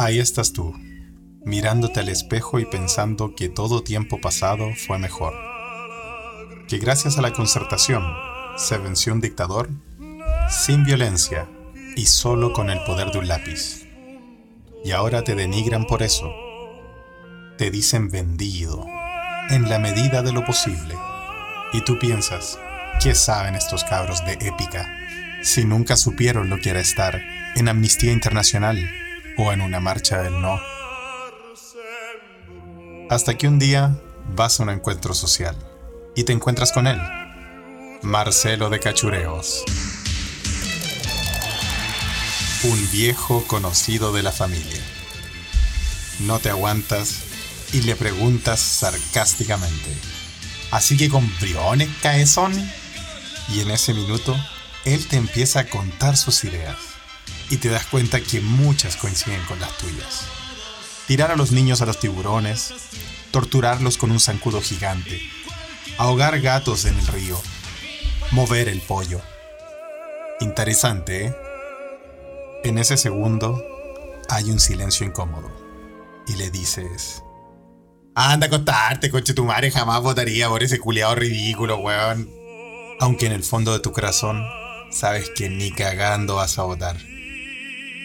Ahí estás tú, mirándote al espejo y pensando que todo tiempo pasado fue mejor. Que gracias a la concertación se venció un dictador sin violencia y solo con el poder de un lápiz. Y ahora te denigran por eso. Te dicen vendido, en la medida de lo posible. Y tú piensas, ¿qué saben estos cabros de épica? Si nunca supieron lo que era estar en Amnistía Internacional o en una marcha del no. Hasta que un día vas a un encuentro social y te encuentras con él, Marcelo de Cachureos. Un viejo conocido de la familia. No te aguantas y le preguntas sarcásticamente. Así que con briones caezón. Y en ese minuto, él te empieza a contar sus ideas. Y te das cuenta que muchas coinciden con las tuyas. Tirar a los niños a los tiburones, torturarlos con un zancudo gigante, ahogar gatos en el río, mover el pollo. Interesante, ¿eh? En ese segundo hay un silencio incómodo y le dices, anda a acostarte, coche tu madre, jamás votaría por ese culiado ridículo, weón. Aunque en el fondo de tu corazón sabes que ni cagando vas a votar.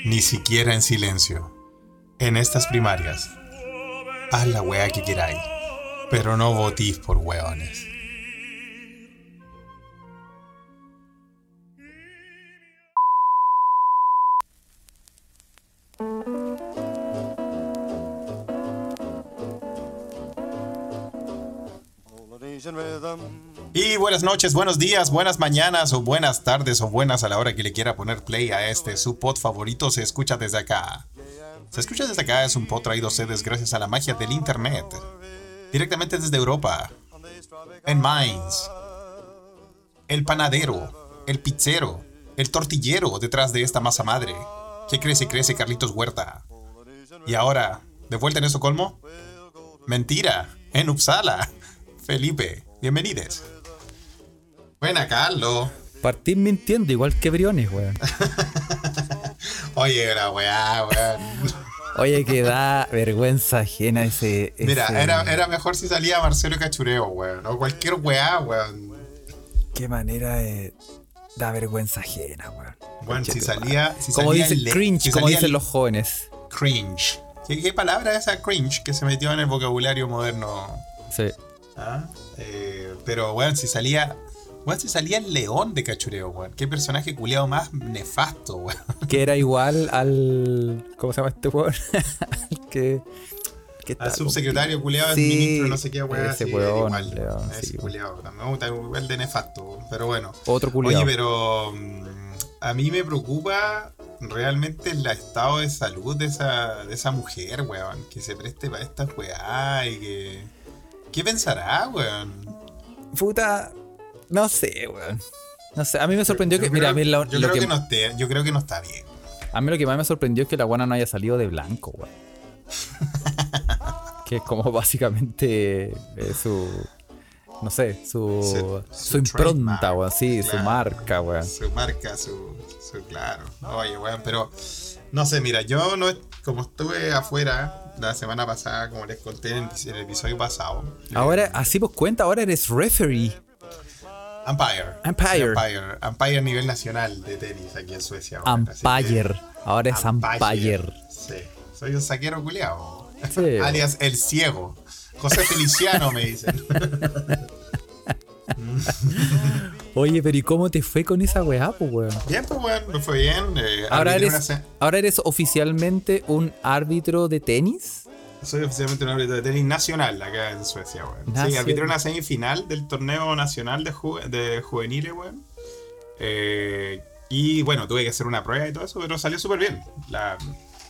Ni siquiera en silencio. En estas primarias, haz la wea que queráis, pero no votís por weones. Y buenas noches, buenos días, buenas mañanas o buenas tardes o buenas a la hora que le quiera poner play a este su pod favorito se escucha desde acá. Se escucha desde acá es un pod traído a ustedes gracias a la magia del internet. Directamente desde Europa. En Mainz. El panadero, el pizzero, el tortillero detrás de esta masa madre. Que crece, crece Carlitos Huerta. Y ahora, ¿de vuelta en Estocolmo? Mentira, en Uppsala. Felipe, bienvenides. Buena, Carlos. Partís mintiendo igual que Briones, weón. Oye, la weá, weón. Oye, que da vergüenza ajena ese. Mira, era, era mejor si salía Marcelo Cachureo, weón. O cualquier weá, weón. Qué manera de. Da vergüenza ajena, weón. Bueno, si salía. Si como salía dice le- cringe, si como dicen los jóvenes. Cringe. ¿Qué, qué palabra es esa cringe que se metió en el vocabulario moderno? Sí. ¿Ah? Eh, pero, weón, si salía. Weón, si salía el león de cachureo, weón. Qué personaje culiado más nefasto, weón. Que era igual al. ¿Cómo se llama este weón? que. que Al subsecretario culiado, Sí, el ministro, no sé qué, weón. ese weón, igual. león, ese sí. culiado. También me gusta igual de nefasto, pero bueno. Otro culiado. Oye, pero mm, a mí me preocupa realmente el estado de salud de esa, de esa mujer, weón. Que se preste para esta weá y que... ¿Qué pensará, weón? Puta. No sé, weón. No sé, a mí me sorprendió que. Yo Mira, creo- a mí lo, yo, lo creo que, que no esté- yo creo que no está bien. a mí lo que más me sorprendió es que la guana no haya salido de blanco, weón. que es como básicamente eh, su. No sé, su, Su- su, su impronta, weón. Sí, su marca, weón. Su marca, su, su claro. Oye, weón, pero no sé, mira, yo no como estuve afuera la semana pasada, como les conté en el, en el episodio pasado. Ahora, así pues cuenta, ahora eres referee. Empire. Empire. Empire. Empire a nivel nacional de tenis aquí en Suecia. que- Empire. Ahora es Empire. Sí. Soy un saquero culiao. Sí. Alias el ciego. José Feliciano me dicen. Oye, pero ¿y cómo te fue con esa weá, pues, weón? bien, pues bueno, me fue bien. eh, Ahora eres, una ahora eres oficialmente un árbitro de tenis. Soy oficialmente un árbitro de tenis nacional acá en Suecia, weón. Sí, Nacional. arbitré una semifinal del torneo nacional de, ju- de juveniles, weón. Eh, y bueno, tuve que hacer una prueba y todo eso, pero salió súper bien. La,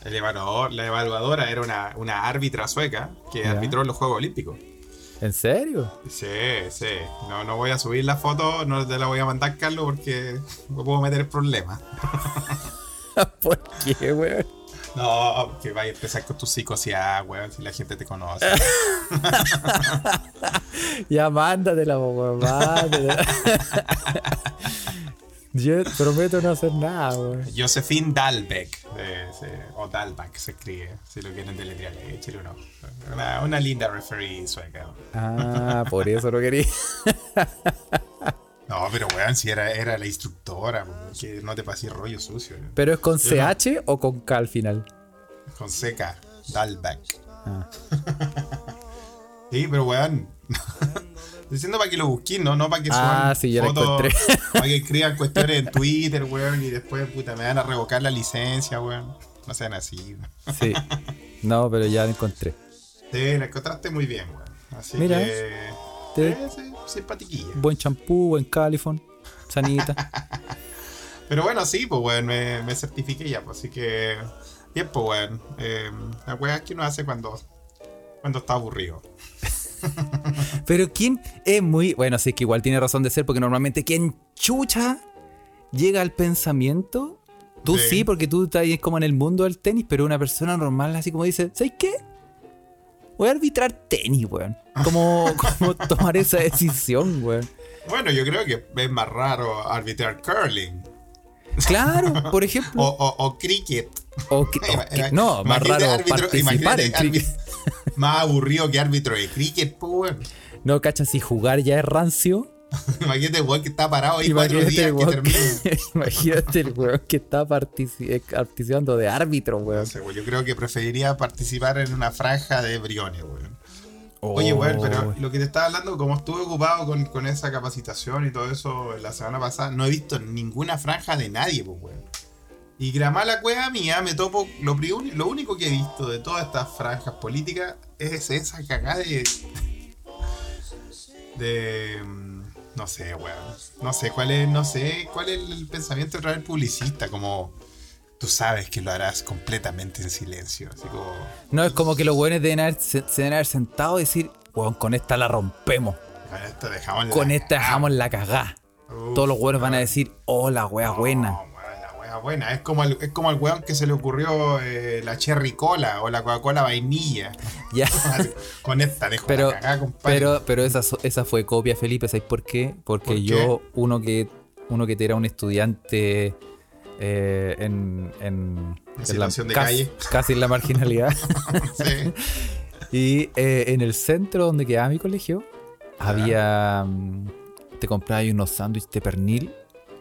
el evaluador, la evaluadora era una, una árbitra sueca que Ya. arbitró en los Juegos Olímpicos. ¿En serio? Sí, sí. No, no voy a subir la foto, no te la voy a mandar, Carlos, porque me puedo meter problemas. ¿Por qué, weón? No, que vaya a empezar con tu psicosidad, weón, si la gente te conoce. Ya mándatela, weón, mándatela. Yo prometo no hacer nada, weón. Josephine Dalbeck, eh, se- o Dalbeck se escribe, si lo quieren deletrear, échale uno. Una, una linda referee sueca. Ah, por eso lo quería. No, pero weón, si era, era la instructora, que no te pases rollo sucio. ¿Pero es con Yo no. CH o con K al final? Con seca, Dalbeck. Ah. Sí, pero weón. Diciendo para que lo busquen, ¿no? No para que Ah, suban sí, ya la fotos, para que escriban cuestiones en Twitter, weón, y después, puta, me van a revocar la licencia, weón. No sean así, weón. Sí. No, pero ya lo encontré. Sí, la encontraste muy bien, weón. Así Mira, que... te- eh, sí, simpatiquilla. Buen champú, buen califón, sanita. Pero bueno, sí, pues, weón, me, me certifiqué ya, pues, así que... Bien, pues, weón. Eh, la weá que uno hace cuando, cuando está aburrido. Pero quién es muy. Bueno, sí, es que igual tiene razón de ser, porque normalmente quien chucha llega al pensamiento. Tú sí, Sí. porque tú estás ahí como en el mundo del tenis, pero una persona normal, así como dice: ¿Sabes qué? Voy a arbitrar tenis, weón. ¿Cómo, cómo tomar esa decisión, weón? Bueno, yo creo que es más raro arbitrar curling. Claro, por ejemplo. O, o, o cricket. O no, más raro árbitro- participar en cricket. Más aburrido que árbitro de cricket, pues, weón. No, cachas, si jugar ya es rancio. Imagínate el weón que está parado ahí cuatro días que termina. imagínate el weón que está eh, participando de árbitro, No weón. sé, weón, yo creo que preferiría participar en una franja de briones, weón. Oye, Oh. weón, pero lo que te estaba hablando, como estuve ocupado con, con esa capacitación y todo eso la semana pasada, no he visto ninguna franja de nadie, pues, weón. Y Gramala Cueva mía, me topo, lo, lo único que he visto de todas estas franjas políticas es esa cagada de... De... mm, No sé, weón. No sé cuál es, no sé cuál es el pensamiento de el publicista, como... Tú sabes que lo harás completamente en silencio, así como... No, es como que los weones deben haber, se, se deben haber sentado y decir, weón, con esta la rompemos. Con esto dejamos Con la esta cagada". dejamos la cagá. Uf, Todos los weones van a decir, oh, la wea buena. No, la buena. Es como el, es como el weón que se le ocurrió eh, la cherry cola o la Coca-Cola vainilla. Ya. Con esta dejo Pero, la cagada, compadre. pero, pero esa, esa fue copia, Felipe, ¿sabes por qué? Porque ¿Por qué? yo, uno que, uno que era un estudiante eh, en, en, en situación de casi, calle. casi en la marginalidad. Sí. Y eh, en el centro donde quedaba mi colegio, había. mm, Te compraba ahí unos sándwiches de pernil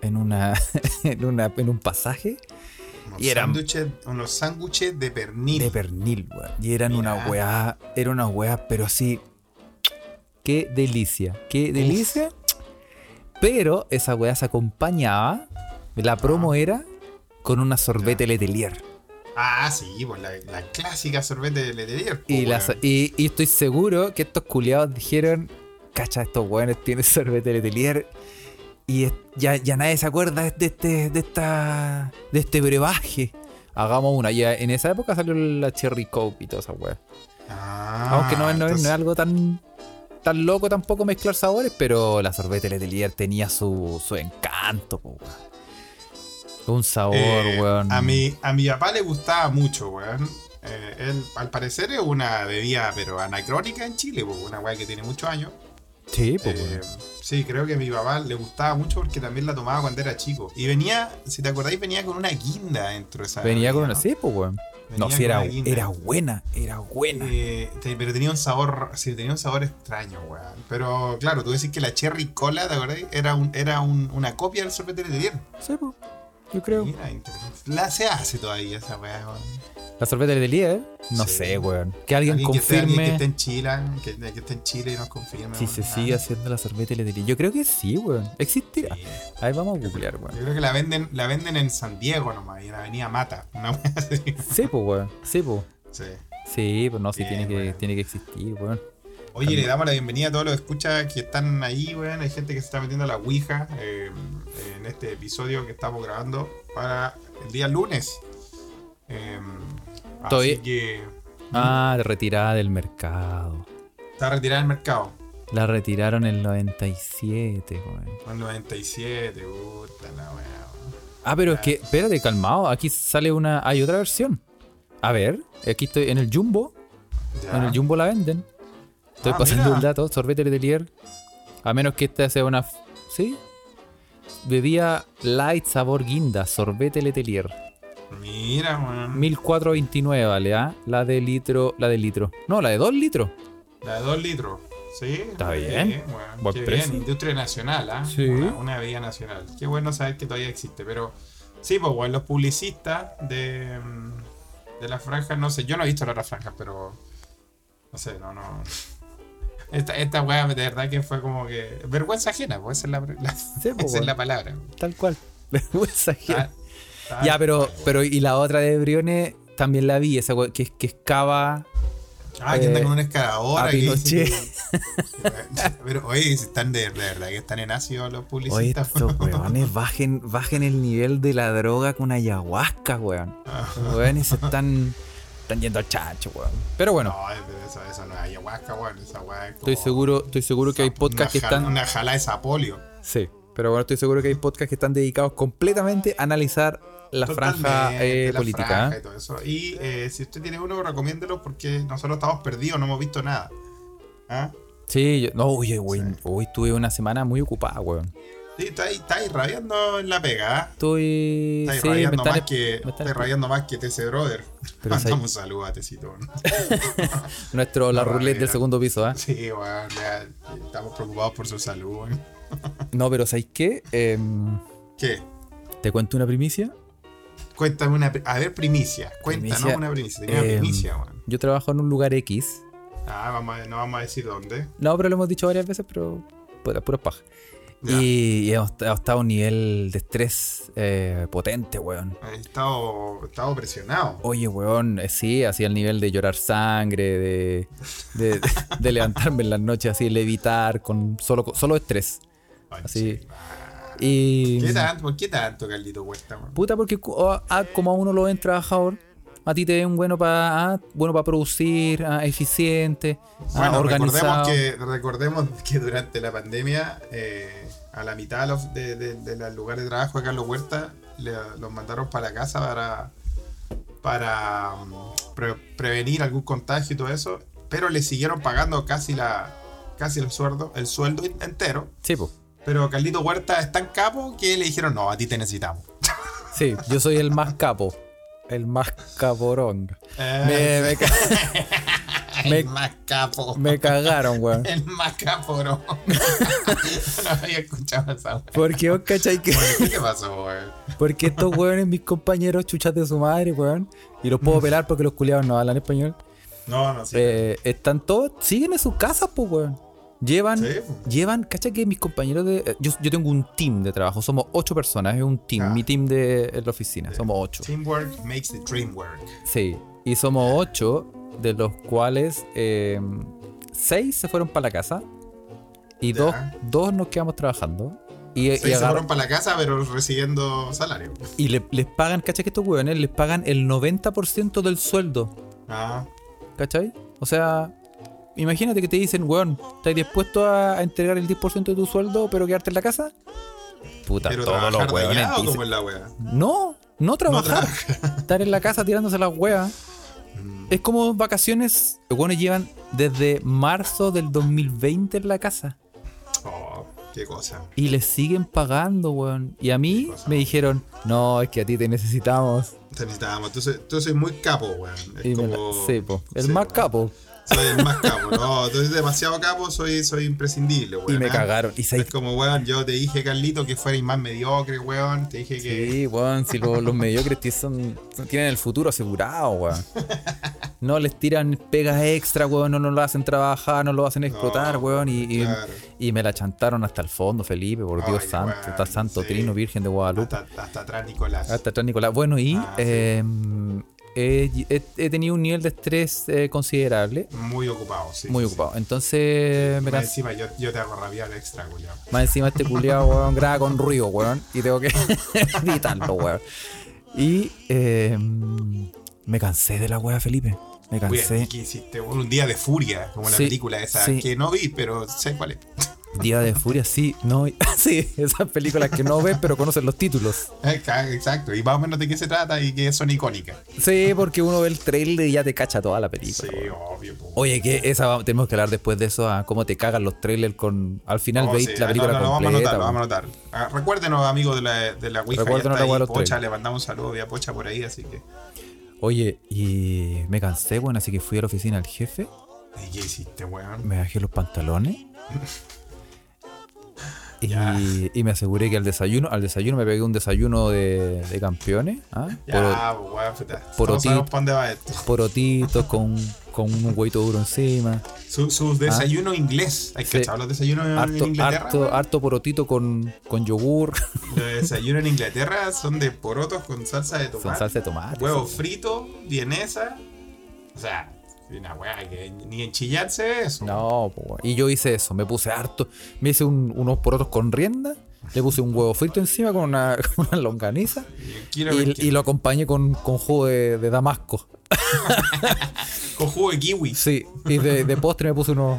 en una, en una en un pasaje Unos Y eran- sándwiches- unos sándwiches de pernil. de pernil, weón. Y eran Mira. una weá, era una weá, pero así. Qué delicia, qué delicia. Pero esa weá se acompañaba, la promo era con una sorbete letelier. ah, sí, pues la, la clásica sorbete de Letelier. pues, y, y estoy seguro que estos culiados dijeron, cacha, estos weones tienen sorbete letelier. Y es- ya, ya nadie se acuerda de este, de esta, de este brebaje. Hagamos una. Ya en esa época salió la Cherry Coke y toda esa weá. Ah, Aunque no, es- no es- no entonces- es algo tan, tan loco tampoco mezclar sabores, pero la sorbete letelier tenía su, su encanto, po, weón. Un sabor, Eh, weón. A mi, a mi papá le gustaba mucho, weón. Eh, él, al parecer, es una bebida, pero anacrónica en Chile, una weá que tiene muchos años. Sí, po, Eh, sí, creo que a mi papá le gustaba mucho porque también la tomaba cuando era chico. Y venía, si te acordáis, venía con una guinda dentro de esa. Venía con una. ¿no? Sí, pues, weón. No, Venía sí, con era, una guinda. era buena, era buena. Eh, te- pero tenía un sabor, sí, tenía un sabor extraño, weón. Pero claro, tú decís que la Cherry Cola, ¿te acordás? Era, un, era un- una copia del sorbete de Letelier. Sí, pues. Yo creo. Mira. La se hace todavía esa weá, weón. La sorbete letelier, no Sí. sé, weón. Que alguien, Alguien que esté- alguien confirme que esté en Chile, que, que esté en Chile y nos confirme. si se Ah, sigue haciendo la sorbete letelier. Yo creo que sí, weón. Existirá. sí. Ahí vamos a googlear, Yo weón. creo que la venden, la venden en San Diego nomás, y en Avenida Mata. Una weá así. Sí, pues, weón. Sí, pues. Sí. Sí, pues no, sí Bien, tiene que, tiene que existir, weón. Oye, le damos la bienvenida a todos los escuchas que están ahí, weón. Hay gente que se está metiendo a la Ouija eh, en este episodio que estamos grabando para el día lunes. Eh, así que Ah, retirada del mercado. está retirada del mercado. La retiraron en el 97, weón. Con 97, puta la weón. Ah, pero es que, espérate, calmado. Aquí sale una. Hay otra versión. A ver, aquí estoy en el Jumbo. Ya. En el Jumbo la venden. Estoy Ah, pasando mira. el dato. Sorbete Letelier. A menos que esta sea una. ¿Sí? bebía light sabor guinda, sorbete letelier. Mira, weón. 1429 vale, ¿ah? La de litro, la de litro. No, la de 2 litros. La de 2 litros. Sí. Está bien. Buen Qué precio. bien. Industria nacional, ¿ah? Sí. Una, una bebida nacional. Qué bueno saber que todavía existe. Pero sí, pues, weón, los publicistas de, mm, de las franjas, no sé. Yo no he visto las otras franjas, pero. No sé, no, no. Esta, esta weá de verdad que fue como que. Vergüenza ajena, pues esa es la, la- Sí, pues, esa es la palabra. Tal cual. Vergüenza ajena. Ah, ah, Ya, pero, ah, pero y la otra de Briones también la vi, esa que, que excava. Ah, que anda eh, con una excavadora. que Pero oye, están de, de verdad que están en ácido los Oye, publicistas. estos weones bajen, bajen el nivel de la droga con ayahuasca, weón. Los weones se están, están yendo al chacho, weón. Pero bueno, No, eso, eso no es ayahuasca, weón. Esa weá es estoy como seguro, estoy seguro que hay podcasts que están. Una jala de sapolio. Sí, pero bueno, estoy seguro que hay podcasts que están dedicados completamente a analizar la franja Totalmente, eh, la política. franja y todo eso. Y eh, si usted tiene uno, recomiéndelo porque nosotros estamos perdidos, no hemos visto nada. ¿Ah? Sí, yo- no, oye, güey, hoy tuve una semana muy ocupada, weón. Sí, está ahí, está rabiando en la pega, ¿ah? Estoy. Está ahí Sí, rabiando más que, está rabiando más que TC Brother. Pero Mandamos un saludo a Tecito. ¿no? nuestro la roulette del segundo piso, ¿ah? Sí, weón, ya, estamos preocupados por su salud. No, pero ¿sabéis qué? Em, ¿Qué? Te cuento una primicia. Cuéntame una. A ver, primicia. Cuéntanos Primicia, una primicia. Tenía una em, primicia, weón. Yo trabajo en un lugar X. Ah, vamos a- no vamos a decir dónde. No, pero lo hemos dicho varias veces, pero pura paja. Ya. Y, y hemos, hemos estado a un nivel de estrés eh, potente, weón. He estado, he estado presionado. Oye, weón, eh, sí, así al nivel de llorar sangre, de, de, de levantarme en las noches, así, levitar, con solo, solo estrés. Así. Y. ¿Qué tanto? ¿Por qué tanto, Carlito Cuesta, weón? Puta, porque ah, ah, como a uno lo ven trabajador, a ti te ven bueno para bueno para producir, ah, eficiente, ah, Bueno, organizado. recordemos que, recordemos que durante la pandemia, eh, a la mitad de los, de, de- de los lugares de trabajo de Carlos Huerta, le- los mandaron para la casa para, para pre- prevenir algún contagio y todo eso, pero le siguieron pagando casi la casi el sueldo, el sueldo entero. Sí, po. Pero Carlito Huerta es tan capo que le dijeron, no, a ti te necesitamos. Sí, yo soy el más capo. El más caporón. Eh, Me, me el más capo. me cagaron, weón. El más capo, no. no había escuchado esa wea. Porque vos cachai que. ¿Qué te pasó, weón? Porque estos weones, mis compañeros, chuchas de su madre, weón. Y los puedo pelar porque los culiados no hablan español. No, no, sí. eh, están todos, siguen en sus casas, pues, weón. Llevan, Sí, po. llevan, cacha que mis compañeros de. Yo, yo tengo un team de trabajo, somos ocho personas, es un team, Ah. mi team de la oficina, somos ocho. Teamwork makes the dream work. Sí, y somos ocho, de los cuales eh, seis se fueron para la casa y Ya. dos, dos nos quedamos trabajando. Y, se fueron para la casa, pero recibiendo salario. y le- les pagan, ¿cachai? Que estos weones les pagan el 90% del sueldo, Ah, ¿cachai? O sea, imagínate que te dicen, weón, ¿estás dispuesto a, entregar el 10% de tu sueldo pero quedarte en la casa? Puta, pero todos los allá o como es la wea. No, no trabajar. trabajar. Estar en la casa tirándose las weas. Es como vacaciones. Los weones llevan desde marzo del 2020 en la casa. Oh, qué cosa. Y les siguen pagando, weón. Y a mí me dijeron, no, es que a ti te necesitamos. Te soy- tú soy muy capo, weón. Es la- sí, po, el Sí, más weón. capo. Soy el más capo. No, tú eres demasiado capo, soy, soy imprescindible, weón. Y me ¿ah? cagaron. Y Es sabes como, weón, yo te dije, Carlito, que fuerais más mediocre, weón. Te dije que. Sí, weón, si lo- los mediocres son, son- tienen el futuro asegurado, weón. No les tiran pegas extra, weón, no, no lo hacen trabajar, no lo hacen explotar, No, weón. Y, y- claro. y me la chantaron hasta el fondo, Felipe, por Dios Ay, santo. weón, Está Santo sí. Trino, Virgen de Guadalupe. Hasta, hasta atrás, Nicolás. Hasta atrás, Nicolás. Bueno, y Ah, sí. He, he- he tenido un nivel de estrés eh, considerable, Muy ocupado, sí. muy sí, sí. ocupado. Entonces, me Más encima, yo, yo te hago rabiar extra, culiao. Más encima este culiado, weón, graba con ruido, weón. Y tengo que editarlo, weón. Y eh, me cansé de la weá, Felipe. Me cansé. ¿qué hiciste? Un día de furia, como la película esa, que no vi, pero sé cuál es. Día de Furia, sí, no, sí, esas películas que no ves pero conocen los títulos. Exacto, y más o menos de qué se trata y que son icónicas. Sí, porque uno ve el trailer y ya te cacha toda la película. Sí, weón. obvio. po. Oye, que esa tenemos que hablar después de eso, a cómo te cagan los trailers con. Al final Oh, veis sí, la ah, película no, no, lo vamos a completa. anotar, lo vamos a anotar. Recuérdenos, amigos de la, de la Ouija, ya Recuérdenos está ahí, de los Pocha, le mandamos un saludo a Pocha por ahí, así que... Oye, y me cansé, bueno, así que fui a la oficina del jefe, ¿Y qué hiciste, weón? me bajé los pantalones. Y, y me aseguré que al desayuno, al desayuno me pegué un desayuno de, de campeones, ¿ah? Pues, por va esto. porotitos con, con un huevito duro encima. Su, su desayuno inglés. ¿Hay que Ah. Sí. echar los desayunos en Harto, Inglaterra? harto, weón? harto porotito con, con yogur, Los desayunos en Inglaterra son de porotos con salsa de tomate. con salsa de tomate. Huevo frito, vienesa. O sea, una weá que ni enchillarse eso. No, po, y yo hice eso, me puse harto, me hice un- unos porotos con rienda, le puse un huevo frito encima con una, con una longaniza Y lo acompañé con, con jugo de, de damasco. Con jugo de kiwi. Sí, y de, de postre me puse unos,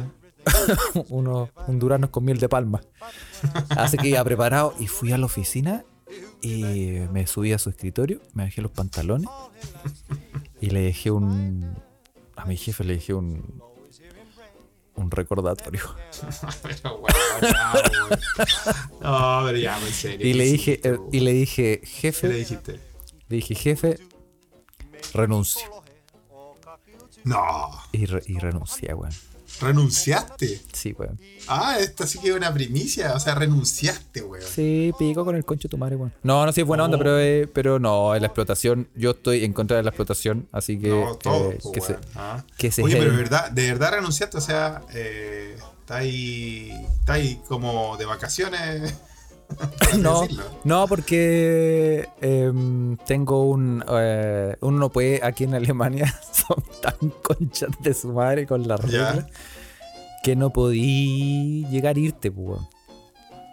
unos un duranos con miel de palma. Así que ya preparado y fui a la oficina y me subí a su escritorio, me dejé los pantalones y le dejé un... A mi jefe le dejé un... Un recordatorio. pero weón. No, pero ya, en serio. Y le ¿qué dije, eh, y le dije, ¿Qué le jefe, dijiste? le dije, jefe, renuncio. No, Y, re- y renuncié, weón. Renunciaste. Sí, weón. Ah, esta sí que es una primicia. O sea, renunciaste, weón. Sí, pico con el concho de tu madre, weón. No, no, sí es buena onda, pero, eh, pero no, en la explotación, yo estoy en contra de la explotación, así que, No, todo. eh, po, que, se, weón. Ah. que se Oye, pero de verdad, de verdad renunciaste, o sea, eh, está ahí, está ahí como de vacaciones. No, no, porque em, tengo un... eh, uno no puede, aquí en Alemania son tan conchas de su madre con la Ya. regla que no podí llegar a irte, pues.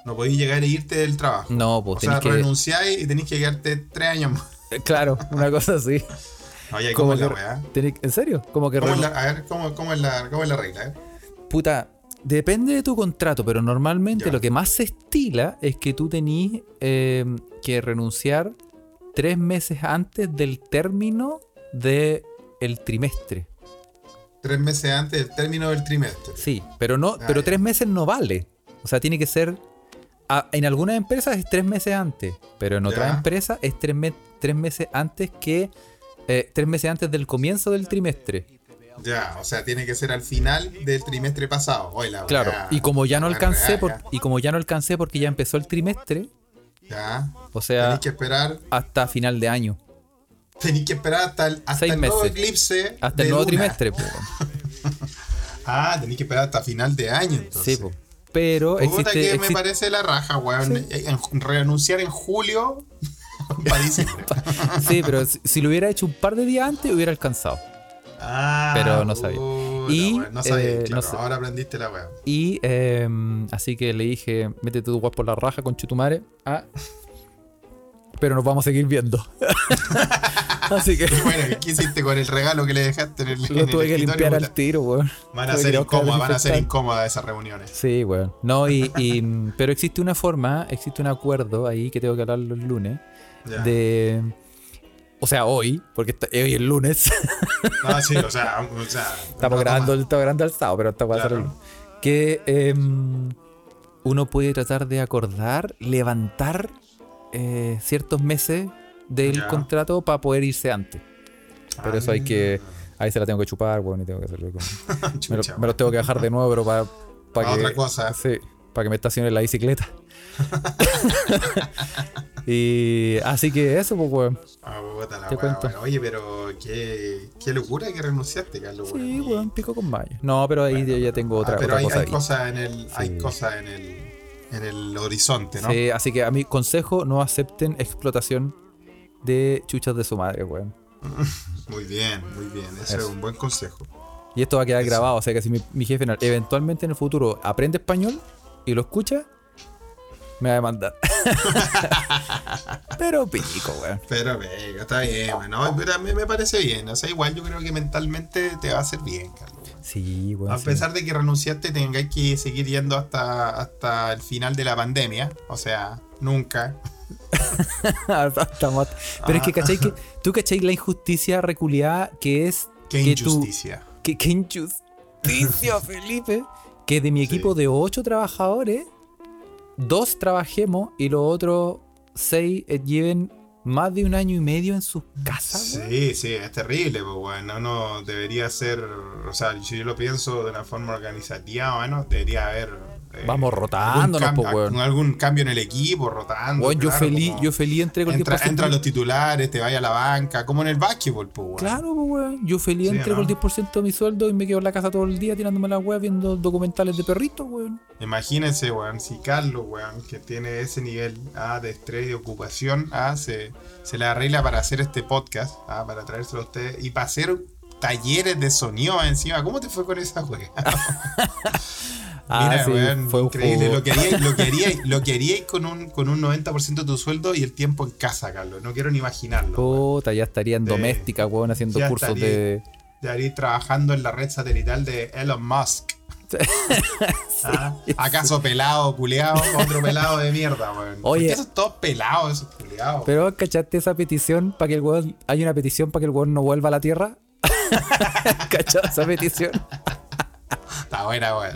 No podéis llegar e irte del trabajo. No, pues o sea, tenés que... renunciáis y tenéis que quedarte tres años más. Eh, Claro, una cosa así. Oye, Como ¿cómo es la que- tenés- ¿En serio? Como que ¿Cómo es la, a ver, ¿cómo, cómo es la, cómo es la regla? eh? Puta, depende de tu contrato, pero normalmente Ya. lo que más se estila es que tú tenís eh, que renunciar tres meses antes del término del trimestre. Tres meses antes del término del trimestre. Sí, pero no, Ah, pero ya. tres meses no vale. O sea, tiene que ser. a- en algunas empresas es tres meses antes, pero en otras Ya. empresas es tres, me- tres meses antes que. eh, tres meses antes del comienzo del trimestre. Ya, o sea, tiene que ser al final del trimestre pasado. Oye, la Claro, y como ya no alcancé por, y como ya no alcancé porque ya empezó el trimestre, Ya. o sea, Tenéis que esperar. hasta final de año, Tenéis que esperar hasta el, hasta Seis el nuevo meses. eclipse. hasta de el nuevo luna. trimestre, po. Ah, tenéis que esperar hasta final de año. Entonces. sí, po. Pero existe, que me existe- parece la raja, weón. En- renunciar en julio sí, pero si, si lo hubiera hecho un par de días antes hubiera alcanzado. Ah, Pero no sabía. puta, Y, no sabía, eh, claro, no sé. ahora aprendiste la weá. Y eh, así que le dije, métete tu guap por la raja con chutumare. Ah. Pero nos vamos a seguir viendo. así que Bueno, ¿qué hiciste con el regalo que le dejaste en el, lo el tuve que limpiar al tiro, weón. Van a ser incómodas, van a ser incómodas esas reuniones. Sí, weón. No, y, y- pero existe una forma, existe un acuerdo ahí que tengo que hablar los lunes. Ya. De. O sea, hoy, porque hoy es lunes. No, sí, o sea, o sea Estamos grabando, estamos grabando el sábado, pero esta va a ser el Claro. lunes. Que em, uno puede tratar de acordar, levantar eh, ciertos meses del Ya. contrato para poder irse antes. Pero eso hay que. Ah, Ahí se la tengo que chupar, weón, y tengo que hacerlo. como- me, lo- me tengo que bajar de nuevo, pero para. Pa' que, otra cosa. Sí, para que me estacione la bicicleta. y así que eso, pues, weón. Ah, puta la Te cuento. Oye, pero qué, qué locura que renunciaste, Carlos. Sí, weón. weón, pico con mayo. No, pero ahí yo ya tengo otra, Ah, pero otra hay, cosa hay ahí. cosas en el, hay Sí. cosas en el, en el horizonte, ¿no? Sí, así que a mi consejo, no acepten explotación de chuchas de su madre, weón. Muy bien, muy bien. Ese Eso. es un buen consejo. Y esto va a quedar Eso. grabado, o sea que si mi, mi jefe en- eventualmente en el futuro aprende español y lo escucha, me va a demandar. Pero pico, weón. Pero venga, está bien, bueno. Pero me, me parece bien. O sea, igual yo creo que mentalmente te va a hacer bien, Carlos. weón. Sí, weón. A sí. pesar de que renunciaste, tengáis que seguir yendo hasta, hasta el final de la pandemia. O sea, nunca. Pero es que, Ah. ¿cachai? Que, ¿Tú cachai la injusticia reculiada que es Qué que tú- injusticia. que, qué injusticia, Felipe. Que de mi equipo de ocho trabajadores, dos trabajemos y los otros seis lleven más de un año y medio en sus casas. Sí, sí, es terrible, pues bueno, no debería ser, o sea, si yo lo pienso de una forma organizativa, bueno, debería haber... eh, Vamos rotándonos, po, weón. algún cambio en el equipo, rotando. Weón, yo claro, feliz, como yo feliz entrego el entra, 10%. entra a los titulares, te vaya a la banca, como en el básquetbol, pues weón. Claro, pues, weón. Yo feliz Sí, entrego ¿no? el 10% de mi sueldo y me quedo en la casa todo el día tirándome la web viendo documentales de perritos, weón. Imagínense, weón, si Carlos, weón, que tiene ese nivel ah, de estrés y de ocupación, ah, se, se le arregla para hacer este podcast, ah, para traérselo a ustedes y para hacer talleres de sonido encima. ¿Cómo te fue con esa weá? Ah, Mira, sí, weón, fue increíble. juego. Lo queríais, lo queríais con un, con un 90% de tu sueldo y el tiempo en casa, Carlos. No quiero ni imaginarlo. weón. Puta, ya estaría en De- doméstica, weón, haciendo ya cursos estaría. de. De ir trabajando en la red satelital de Elon Musk. Ah, ¿Acaso pelado, culeado? Otro pelado de mierda, weón. ¿Por Oye. qué esos todos pelados, esos culeados? Pero, ¿cachaste esa petición para que el weón. Hay una petición para que el weón no vuelva a la tierra? ¿Cachado esa petición? Está buena, weón.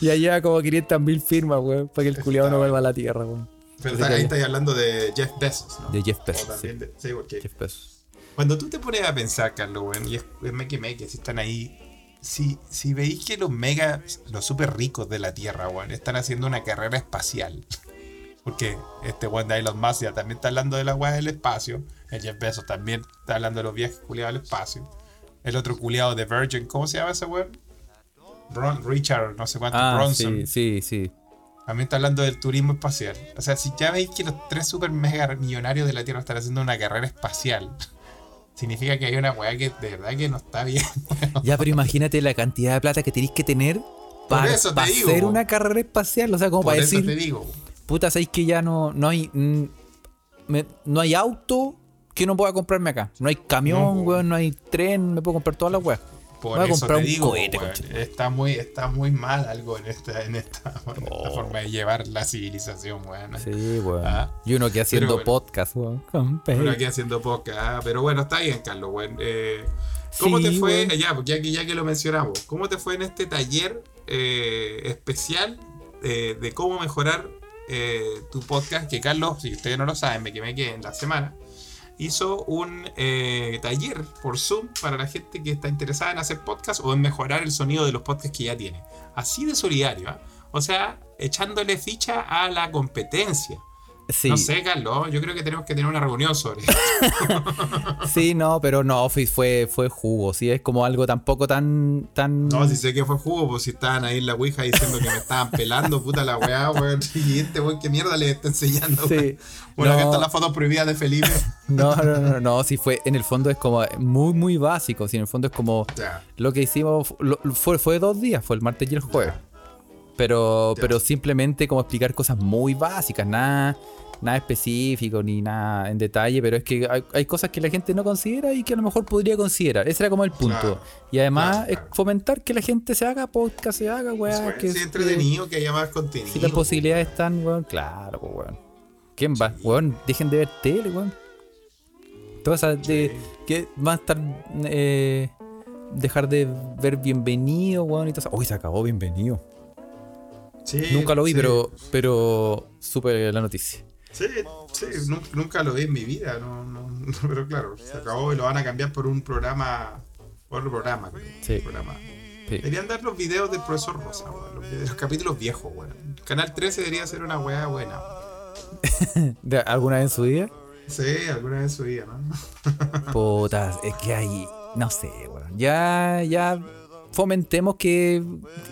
Ya lleva como 500 mil firmas, weón, para que el culiado no vuelva a la tierra, weón. Pero está- ahí estáis hablando de Jeff Bezos, ¿no? De Jeff Bezos, sí. de- sí, porque Jeff Bezos. Cuando tú te pones a pensar, Carlos, weón, y es, es meque meque, si están ahí. Si, si veis que los mega, los super ricos de la Tierra, weón, están haciendo una carrera espacial. Porque este weón de Elon Musk ya también está hablando de la weá del espacio. El Jeff Bezos también está hablando de los viajes culiados al espacio. El otro culiado de Virgin, ¿cómo se llama ese weón? Ron- Richard, no sé cuánto, Ah, Bronson. sí, sí, sí. También está hablando del turismo espacial. O sea, si ya veis que los tres super mega millonarios de la Tierra están haciendo una carrera espacial, significa que hay una weá que de verdad que no está bien. Ya, pero imagínate la cantidad de plata que tenéis que tener para, eso te para digo, hacer una carrera espacial. O sea, como para eso decir, te digo. puta, sabéis que ya no, no hay. mm, me- no hay auto que no pueda comprarme acá. No hay camión, No, weón, no hay tren, me puedo comprar todas las weas. Por Voy a eso te un digo, cohete, está muy, está muy mal algo en esta, en esta, en esta Oh. forma de llevar la civilización, weón. Sí, weón. Ah. y uno que haciendo bueno. podcast, weón. Pero pe- aquí haciendo podcast. ah, pero bueno, está bien, Carlos, weón. Eh, ¿Cómo Sí, te fue? Ya, ya que, ya que lo mencionamos, ¿cómo te fue en este taller eh, especial eh, de cómo mejorar eh, tu podcast? Que Carlos, si ustedes no lo saben, me quemé que en la semana hizo un eh, taller por Zoom para la gente que está interesada en hacer podcast o en mejorar el sonido de los podcasts que ya tiene. Así de solidario, ¿ah? O sea, echándole ficha a la competencia. Sí, No sé, Carlos, yo creo que tenemos que tener una reunión sobre eso. sí, no, pero no, fue, fue, fue jugo. Sí, es como algo tampoco tan. tan... No, si sé que fue jugo, pues si estaban ahí en la Ouija diciendo que me estaban pelando, puta la weá, weón. Y este weón, ¿qué mierda le está enseñando? Sí. weón? Bueno, No. acá están las fotos prohibidas de Felipe. No, no, no, no, sí fue, en el fondo es como muy, muy básico, sí, en el fondo es como lo que hicimos, lo- fue, fue dos días, fue el martes y el jueves, pero, pero simplemente como explicar cosas muy básicas, nada, nada específico ni nada en detalle, pero es que hay, hay cosas que la gente no considera y que a lo mejor podría considerar, ese era como el punto, Claro. y además Claro, es fomentar que la gente se haga podcast, se haga, weá, Bueno, que sí, que- entretenido, que haya más contenido. si las posibilidades están, weón, claro, pues, weón. ¿Quién va? Weón, dejen de ver tele, weón. Todas esas de. que van a estar. eh, dejar de ver bienvenido, weón, y todo eso. Uy, se acabó bienvenido. Sí, Nunca lo vi, sí. pero. pero. supe la noticia. Sí, sí, nu- nunca lo vi en mi vida, no, no, pero claro, se acabó y lo van a cambiar por un programa, otro programa, Sí. programa. Sí. Deberían dar los videos del profesor Rosa, los, videos- los capítulos viejos, weón. Canal 13 debería ser una weá buena. ¿De ¿Alguna vez en su vida? Sí, alguna vez en su vida, ¿no? Putas, es que hay. No sé, weón. Ya, ya. Fomentemos que,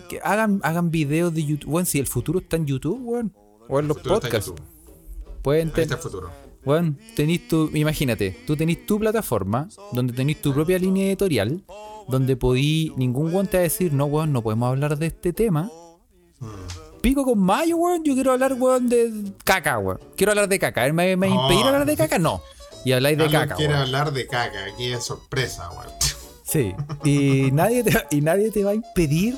que hagan, hagan videos de YouTube. Weón, si el futuro está en YouTube, weón. O en los podcasts. Pueden Ahí ten- está el futuro. Bueno, tenés tu, imagínate, tú tenés tu plataforma, donde tenés tu propia línea editorial, donde podí, ningún weón te va a decir, no weón, no podemos hablar de este tema. Pico con mayo, weón, yo quiero hablar, weón, de caca, weón. Quiero hablar de caca. ¿Me, me No. impedir hablar de caca? No. Y habláis de caca, quiere weón. hablar de caca, aquí es sorpresa, weón. Sí, y nadie te, y nadie te va a impedir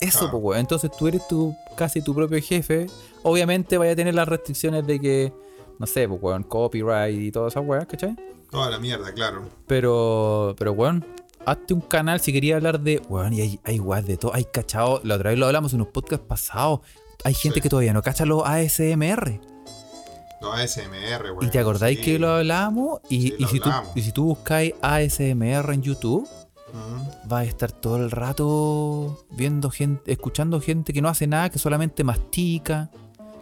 eso, Claro. pues, weón. Entonces tú eres tu, casi tu propio jefe. Obviamente vaya a tener las restricciones de que, no sé, pues, weón, copyright y todas esas weas, ¿cachai? Toda la mierda, claro. Pero, pero, weón, hazte un canal si querías hablar de, weón, y hay, hay weas de todo. Hay cachado, la otra vez lo hablamos en unos podcasts pasados. Hay gente Sí. que todavía no cacha los ASMR. Los ASMR, weón. ¿Y te acordáis sí. que lo hablábamos? Y, Sí, y lo si tú, hablamos. y si tú buscáis ASMR en YouTube, Mm. vas a estar todo el rato viendo gente, escuchando gente que no hace nada, que solamente mastica,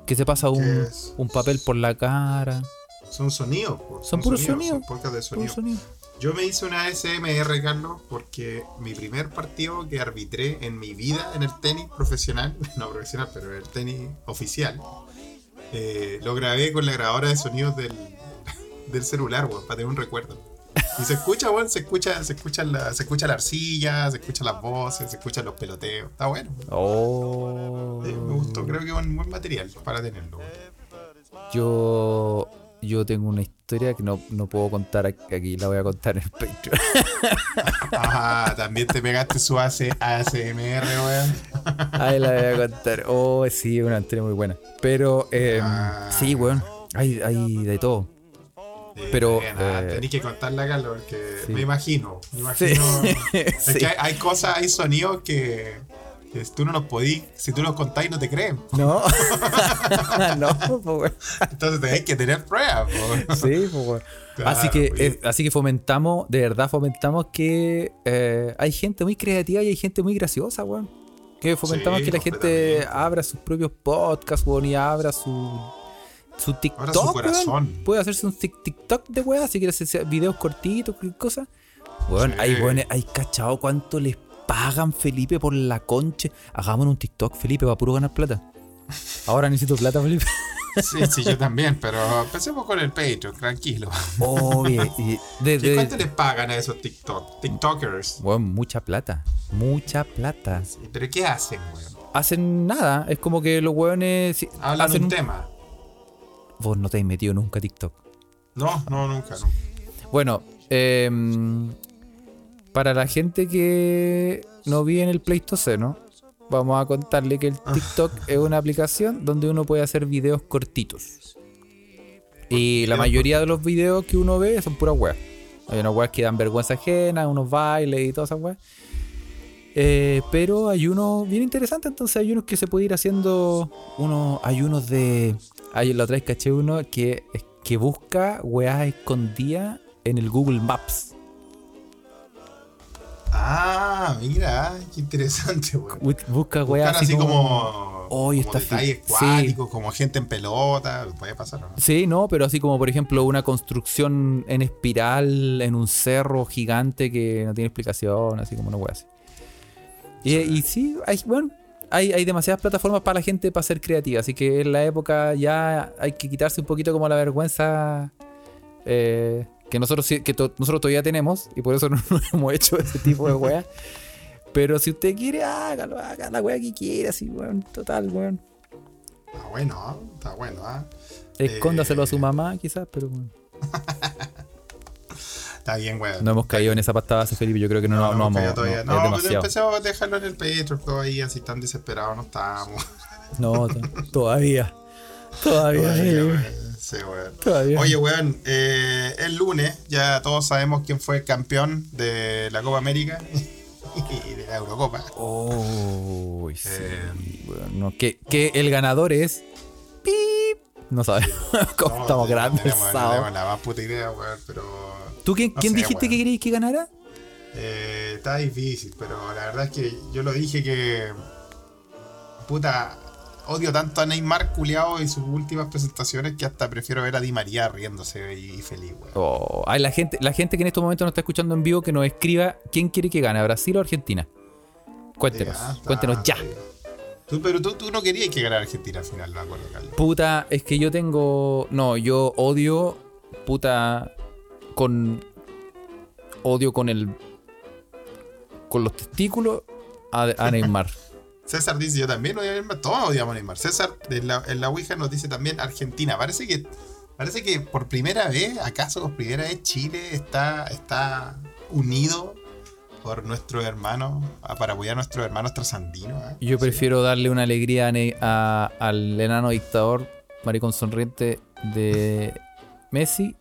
que se pasa un, un papel por la cara. Son sonidos, Son puros sonidos. Son podcast de sonido. sonido. Yo me hice una ASMR, Carlos, porque mi primer partido que arbitré en mi vida en el tenis profesional, no profesional, pero en el tenis oficial, eh, lo grabé con la grabadora de sonidos del, del celular, weón, para tener un recuerdo. Y se escucha, weón, se escucha, se escucha la, se escucha la arcilla, se escuchan las voces, se escuchan los peloteos. Está bueno. Oh. Me gustó, creo que es un buen material para tenerlo. Yo, yo tengo una historia que no, no puedo contar aquí, la voy a contar en Patreon. Ajá, también te pegaste su AC ASMR, weón. Ahí la voy a contar. Oh, sí, una historia muy buena. Pero, eh, Ah. sí, weón. Hay, hay de todo. Pero, eh, tenés que contarla, Carlos, porque sí. me imagino. Me Sí. imagino. Es Sí. que hay, hay cosas, hay sonidos que, que tú no los podís, si tú los contás no te creen. No, no, pues. Entonces tenés que tener pruebas. po. Sí, pues. Claro, así, que, pues. eh, así que fomentamos, de verdad fomentamos que eh, hay gente muy creativa y hay gente muy graciosa, weón. Que fomentamos que la gente abra sus propios podcasts, weón, y abra su, su TikTok. Ahora su weón. corazón. Puede hacerse un TikTok de weón, si quieres hacer videos cortitos, cualquier cosa. Weón, Sí. hay weones, hay cachado cuánto les pagan Felipe por la conche. Hagámonos un TikTok, Felipe, para puro ganar plata. Ahora necesito plata, Felipe. Sí, sí, yo también, pero empecemos con el Patreon, tranquilo. Obvio. y de- ¿Y de- cuánto les pagan a esos TikTok, TikTokers? Weón, mucha plata. Mucha plata. ¿Pero qué hacen, weón? Hacen nada. Es como que los weones Hablan hacen un tema. Vos no te has metido nunca a TikTok. No, no, nunca, nunca. Bueno, em, para la gente que no vive en el Pleistoceno, vamos a contarle que el TikTok es una aplicación donde uno puede hacer videos cortitos. Y la mayoría de los videos que uno ve son puras weas. Hay unas weas que dan vergüenza ajena, unos bailes y todas esas weas. Eh, pero hay uno bien interesante, entonces hay unos que se puede ir haciendo. Unos de. Hay, la otra vez caché uno que, que busca weas escondidas en el Google Maps. Ah, mira, qué interesante, weón. Bu- Busca weas Buscar así como, Oye, como está detalles sí. como gente en pelota, puede pasar, ¿o ¿no? Sí, no, pero así como por ejemplo una construcción en espiral en un cerro gigante que no tiene explicación, así como una wea así. Y, y sí, hay, bueno, hay, hay demasiadas plataformas para la gente para ser creativa, así que en la época ya hay que quitarse un poquito como la vergüenza eh, que nosotros que to- nosotros todavía tenemos y por eso no, no hemos hecho ese tipo de weas. Pero si usted quiere, hágalo, haga la wea que quiera, así, weón, total, weón. Está bueno, ¿ah? está bueno, ¿ah? Escóndaselo a su Eh, mamá, quizás, pero bueno. Está bien, weón. No hemos caído en esa pasta base, Felipe. Yo creo que no, no, hemos vamos. caído No, todavía. es No, pues demasiado. empecemos a dejarlo en el Patreon todavía, si tan desesperados no estamos. No, to- todavía. Todavía, Todavía, weón. Sí, weón. Todavía. Oye, weón, eh, el lunes ya todos sabemos quién fue el campeón de la Copa América y de la Eurocopa. Oh, sí. Eh. weón, no, que, que el ganador es. Pip. No sabemos cómo No, estamos no grandes. tenemos, no tenemos la más puta idea, weón, pero ¿Tú quién, no quién sé, dijiste que queríais que ganara? eh, está difícil, pero la verdad es que yo lo dije que puta odio tanto a Neymar culiao y sus últimas presentaciones que hasta prefiero ver a Di María riéndose y, feliz, weón. Oh, la, gente, la gente que en estos momentos nos está escuchando en vivo que nos escriba quién quiere que gane, Brasil o Argentina. Cuéntenos, Ya, está, cuéntenos ya. Tú, pero tú, tú no querías que ganara Argentina al final, me acuerdo, Carlos. Puta, es que yo tengo. No, yo odio. Puta. Con. Odio con el. Con los testículos a, a Neymar. César dice, yo también odio a Neymar. Todos odiamos a Neymar. César en la, en la Ouija nos dice también Argentina. Parece que parece que por primera vez, acaso por primera vez, Chile está, está unido por nuestros hermanos, para apoyar a nuestros hermanos trasandinos. ¿eh? Yo Sí. prefiero darle una alegría a- al enano dictador, maricón sonriente de Messi,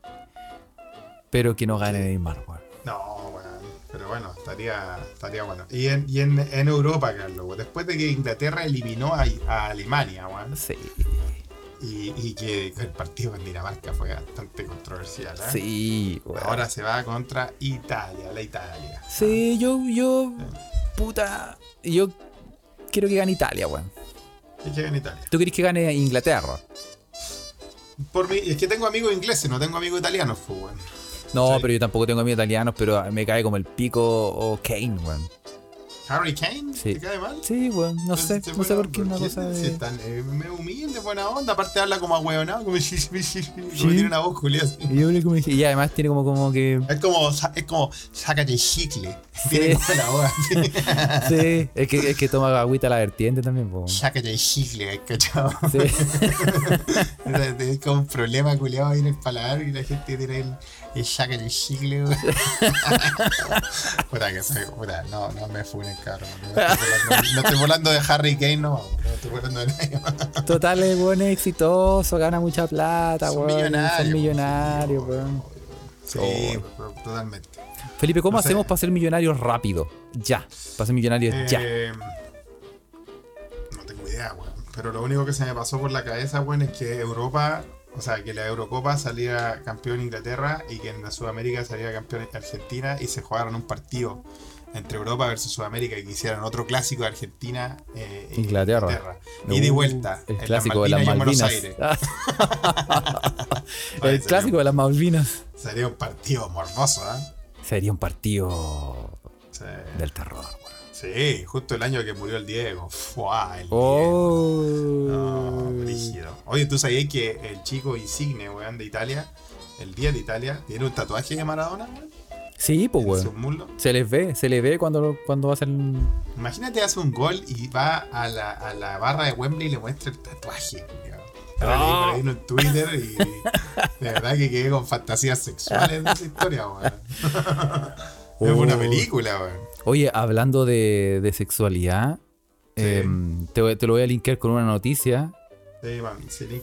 pero que no gane Neymar, weón. No, weón. Pero bueno, estaría, estaría bueno. Y en, y en, en Europa, Carlos, weón, después de que Inglaterra eliminó a, a Alemania, weón, Sí, y, y que el partido con Dinamarca fue bastante controversial, ¿eh? sí, weón. Ahora se va contra Italia, la Italia. Sí, yo, yo, puta, yo quiero que gane Italia, weón. ¿Y que en Italia? ¿Tú querés que gane Inglaterra? Por mí, es que tengo amigos ingleses, no tengo amigos italianos, pues, weón. No, Sí. pero yo tampoco tengo amigos italianos, pero me cae como el pico o Kane, weón. Harry Kane, Sí. ¿te cae mal? Sí, weón, no sé, no sé por qué una cosa Si de... es tan eh, humilde, buena onda. Aparte habla como ahueonado, como, como tiene una voz Julia así. Y yo hablé como- y además tiene como, como que... Es como, es como, sácate chicle. Tiene como la voz. Sí, es que, es que toma agüita la vertiente también, po. Sácate chicle, ¿cachado? Sí. Es como un problema culiado ahí en el paladar y la gente tiene el, el sácate chicle, weón. Puta que soy, puta, no, no me funen, cabrón. No estoy volando, de Harry Kane, no, no estoy volando de nadie más. Total, es bueno, es exitoso, gana mucha plata, Son weón. millonarios, Son pues, millonarios, sí, weón. Sí, Oh. totalmente. Felipe, ¿cómo No sé. hacemos para ser millonarios rápido? Ya. Para ser millonarios ya. Eh, no tengo idea, weón. Pero lo único que se me pasó por la cabeza, weón, es que Europa, o sea, que la Eurocopa salía campeón Inglaterra y que en la Sudamérica salía campeón Argentina y se jugaron un partido entre Europa versus Sudamérica y que hicieran otro clásico de Argentina e Inglaterra. Y de vuelta. El en clásico de las en Buenos Malvinas. Aires. el Sería- clásico de las Malvinas. Sería un partido morboso, ¿eh? Sería un partido Sí. del terror. Sí, justo el año que murió el Diego. Fua, el Diego. Oh. No, brígido. Oye, ¿tú sabías que el chico insigne, weón, de Italia, el 10 de Italia, tiene un tatuaje de Maradona, weón? Sí, pues, weón. Se les ve, se les ve cuando, cuando hacen. Imagínate, hace un gol y va a la, a la barra de Wembley y le muestra el tatuaje. culiao. Lo leí en Twitter y de verdad que quedé con fantasías sexuales de esa historia, weón. Es una Oh. película, weón. Oye, hablando de, de sexualidad, Sí. em, te, te lo voy a linkear con una noticia. Sí, sí.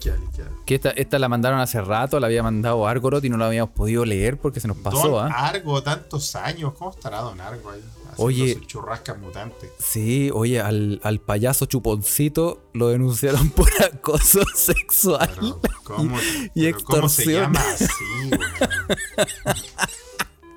Que esta, esta la mandaron hace rato, la había mandado Argorot y no la habíamos podido leer porque se nos pasó, Don ¿ah? Argo, tantos años. ¿Cómo estará Don Argo ahí? Oye. su churrasca mutante. Sí, oye, al, al payaso chuponcito lo denunciaron por acoso sexual. Pero, ¿cómo, y pero ¿cómo se llama así?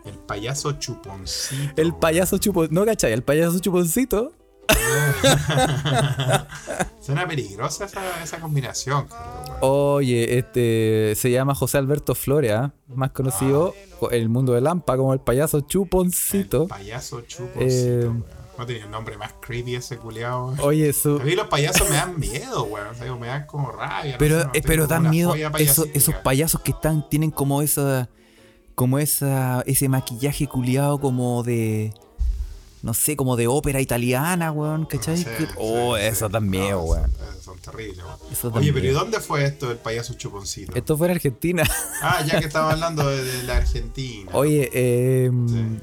El payaso chuponcito. El payaso chuponcito, ¿no cachai? El payaso chuponcito. Suena peligrosa esa, esa combinación, Carlos. Oye, este se llama José Alberto Flores, ¿ah? más conocido en el mundo de Lampa como el payaso chuponcito. El payaso chuponcito, Eh. No tenía un nombre más creepy ese weón. Oye, su, A mí los payasos me dan miedo, weón. O sea, me dan como rabia. no Pero, sé, no eh, pero dan miedo esos payasos que están, tienen como esa, como esa, ese maquillaje culiado como de, no sé, como de ópera italiana, weón, ¿cachai? Sí, sí, oh, sí. eso dan miedo, No, weón. Son, son terribles, weón. Eso Oye, pero ¿y dónde fue esto del payaso chuponcito? Esto fue en Argentina. Ah, ya que estamos hablando de, de la Argentina. Oye, eh, Sí.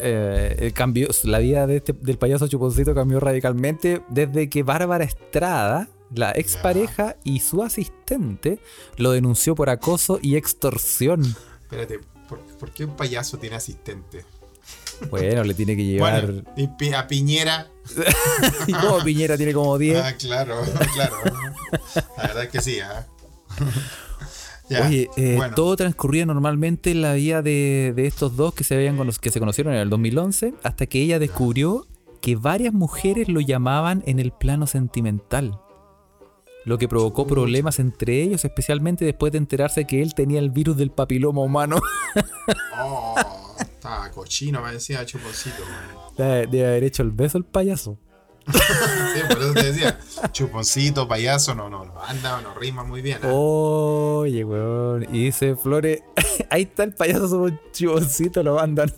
eh, el cambio, la vida de este- del payaso chuponcito cambió radicalmente desde que Bárbara Estrada, la expareja y su asistente, lo denunció por acoso y extorsión. Espérate, ¿por, por qué un payaso tiene asistente? Bueno, le tiene que llevar. Bueno, y Pi- a Piñera. y como Piñera tiene como 10. Ah, claro, claro. La verdad es que sí, ¿ah? Ya, Oye, eh, bueno. todo transcurría normalmente en la vida de, de estos dos que se, habían, que se conocieron en el 2011, hasta que ella descubrió que varias mujeres lo llamaban en el plano sentimental. Lo que provocó problemas entre ellos, especialmente después de enterarse que él tenía el virus del papiloma humano. Oh, estaba cochino, me decía chuponcito. weón. de, de haber hecho el beso el payaso. Sí, por eso te decía, chuponcito, payaso, no, no, no anda, no rima muy bien. ¿ah? Oye, weón. Y dice Flores, ahí está el payaso chivoncito, lo mandan.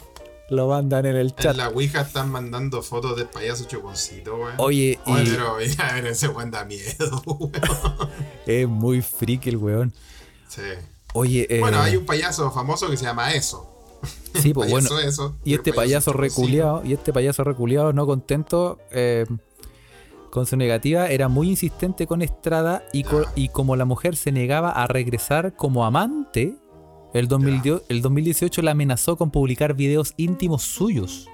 Lo mandan en el chat. En la Ouija están mandando fotos del payaso chuponcito, weón. Oye, Oye, y pero mira, mira, ese weón da miedo, weón. es muy friki el weón. Sí. Oye, eh, Bueno, hay un payaso famoso que se llama eso. Sí, pues bueno. Eso, Y este payaso chuponcito. reculeado, y este payaso reculeado no contento eh, con su negativa, era muy insistente con Estrada y, co- Ya. y como la mujer se negaba a regresar como amante, el, 2010 el 2018 la amenazó con publicar videos íntimos suyos.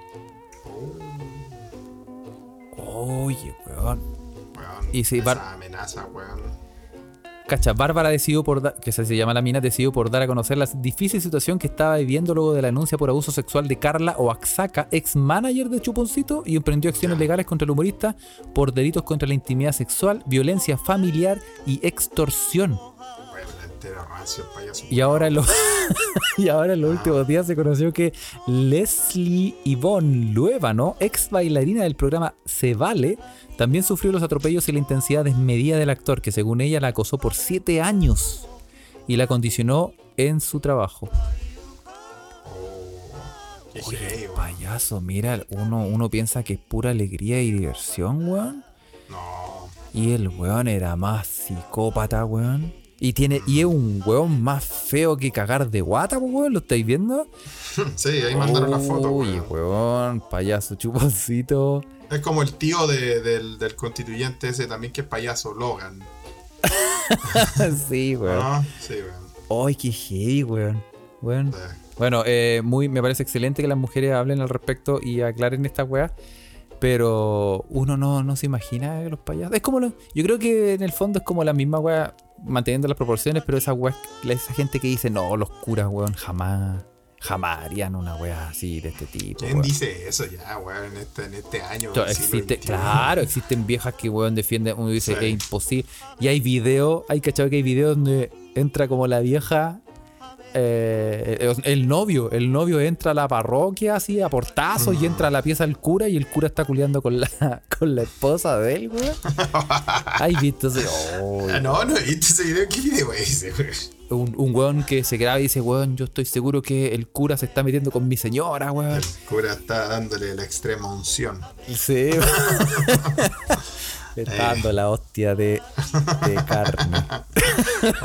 Oye, weón. Weón, Y sí, esa amenaza, weón. Cacha, Bárbara decidió por que se llama la mina, decidió por dar a conocer la difícil situación que estaba viviendo luego de la denuncia por abuso sexual de Carla Oaxaca, ex manager de Chuponcito, y emprendió acciones legales contra el humorista por delitos contra la intimidad sexual, violencia familiar y extorsión. Rancio payaso. Y ahora en los, y ahora en los últimos días se conoció que Leslie Yvonne Luébano, ex bailarina del programa Se Vale, también sufrió los atropellos y la intensidad desmedida del actor, que según ella la acosó por siete años y la condicionó en su trabajo. Oh, Oye, payaso, mira, uno, uno piensa que es pura alegría y diversión, weón. No. Y el weón era más psicópata, weón. Y tiene, y es un weón más feo que cagar de guata, weón. ¿Lo estáis viendo? Sí, ahí mandaron la foto, Uy, weón. weón, payaso chuponcito. Es como el tío de- del, del constituyente ese también que es payaso, Logan. sí, weón. ¿No? Sí, weón. Ay, qué heavy, weón. Weón. Sí. Bueno, eh, muy, me parece excelente que las mujeres hablen al respecto y aclaren esta weá. Pero uno no, no se imagina los payasos. Es como lo- Yo creo que en el fondo es como la misma weá, manteniendo las proporciones, pero esa weá, esa gente que dice, no, los curas, weón, jamás, jamás harían una weá así de este tipo. ¿Quién weón". dice eso ya, weón, en este, en este año? Existe, claro, existen viejas que weón defienden, uno dice Sí. es imposible. Y hay videos, hay cachado que hay videos donde entra como la vieja, eh, el, novio, el novio entra a la parroquia así a portazos y entra a la pieza del cura y el cura está culeando con la, con la esposa de él, weón. Hay visto ese- oh, no, no he visto ese video. ¿Qué video es ese, un, un weón que se graba y dice, weón, yo estoy seguro que el cura se está metiendo con mi señora, weón. El cura está dándole la extrema unción. Sí. Le está dando la hostia de, de carne.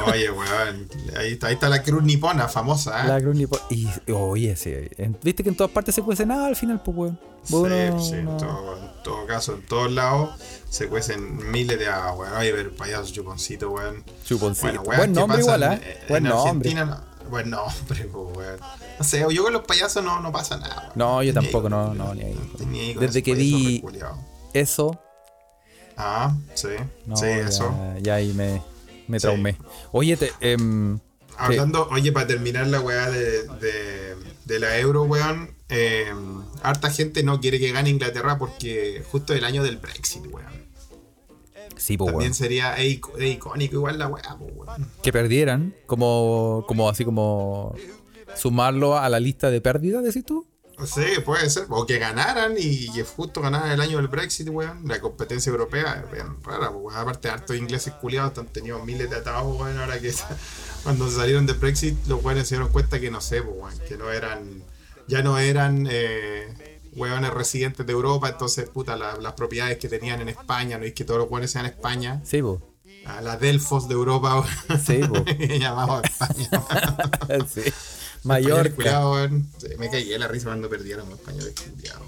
Oye, weón. Ahí está, ahí está la cruz nipona famosa, ¿eh? La cruz nipo- Y oye, sí. en- Viste que en todas partes se cuece nada al final, pues, weón. Sí, Bueno, sí, en, no- todo, en todo caso, en todos lados se cuecen miles de aguas, weón. Oye, pero payaso chuponcito, weón. Chuponcito. Bueno, weón, Buen ¿qué nombre igual, en- ¿eh? en Buen nombre. Argentina no- Buen nombre, pues, weón. No sé, yo con los payasos no, no pasa nada, weón. No, yo tampoco, ahí, no, no, ni ahí. Ni ahí Desde que vi-. Eso. Ah, sí. No, sí, ya, eso. ya ahí me, me Sí. traumé. Oye, te, em, Hablando, oye, para terminar la weá de, de, de la euro, weón, eh, harta gente no quiere que gane Inglaterra porque justo el año del Brexit, weón. sí, pues, También weón. sería icónico igual la weá, pues, weón. Que perdieran, como, como así como sumarlo a la lista de pérdidas, decís tú. Sí, puede ser. O que ganaran y que justo ganaran el año del Brexit, weón. La competencia europea es bien rara, pues, weón. Aparte, hartos ingleses culiados han tenido miles de atados, weón. Ahora que cuando salieron de Brexit, los weones se dieron cuenta que no sé, pues, weón. Que no eran. Ya no eran. Eh, residentes de Europa, entonces, puta, la- las propiedades que tenían en España, no es que todos los weones sean España, Sí, pues. a la Delfos de Europa, Sí, pues. llamado España. sí. Mallorca. Sí, me caí de la risa cuando perdieron los españoles culiados.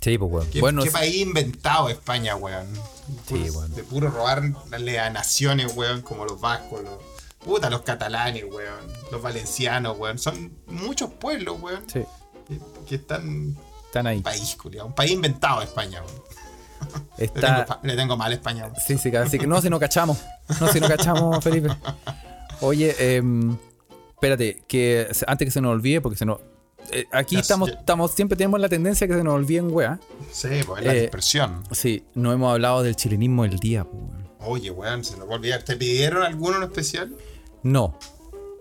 Sí, pues, weón. ¿Qué, Bueno, qué sí. país inventado España, weón? Sí, weón. De puro robarle a naciones, weón, como los vascos, los. Puta, los catalanes, weón. Los valencianos, weón. Son muchos pueblos, weón. sí, Que, que están. están ahí. Un país, culiao. Un país inventado España, weón. Le tengo, Está, le tengo mal España, weón. Sí, sí, así que no, si no cachamos. No, si no cachamos, Felipe. Oye, em, espérate, que antes que se nos olvide, porque se nos. eh, aquí estamos, estamos, siempre tenemos la tendencia que se nos olviden, weá. Sí, pues la Eh, dispersión. Sí, no hemos hablado del chilenismo del día, pues, weón. Oye, weón, se nos va a olvidar. ¿Te pidieron alguno en especial? No,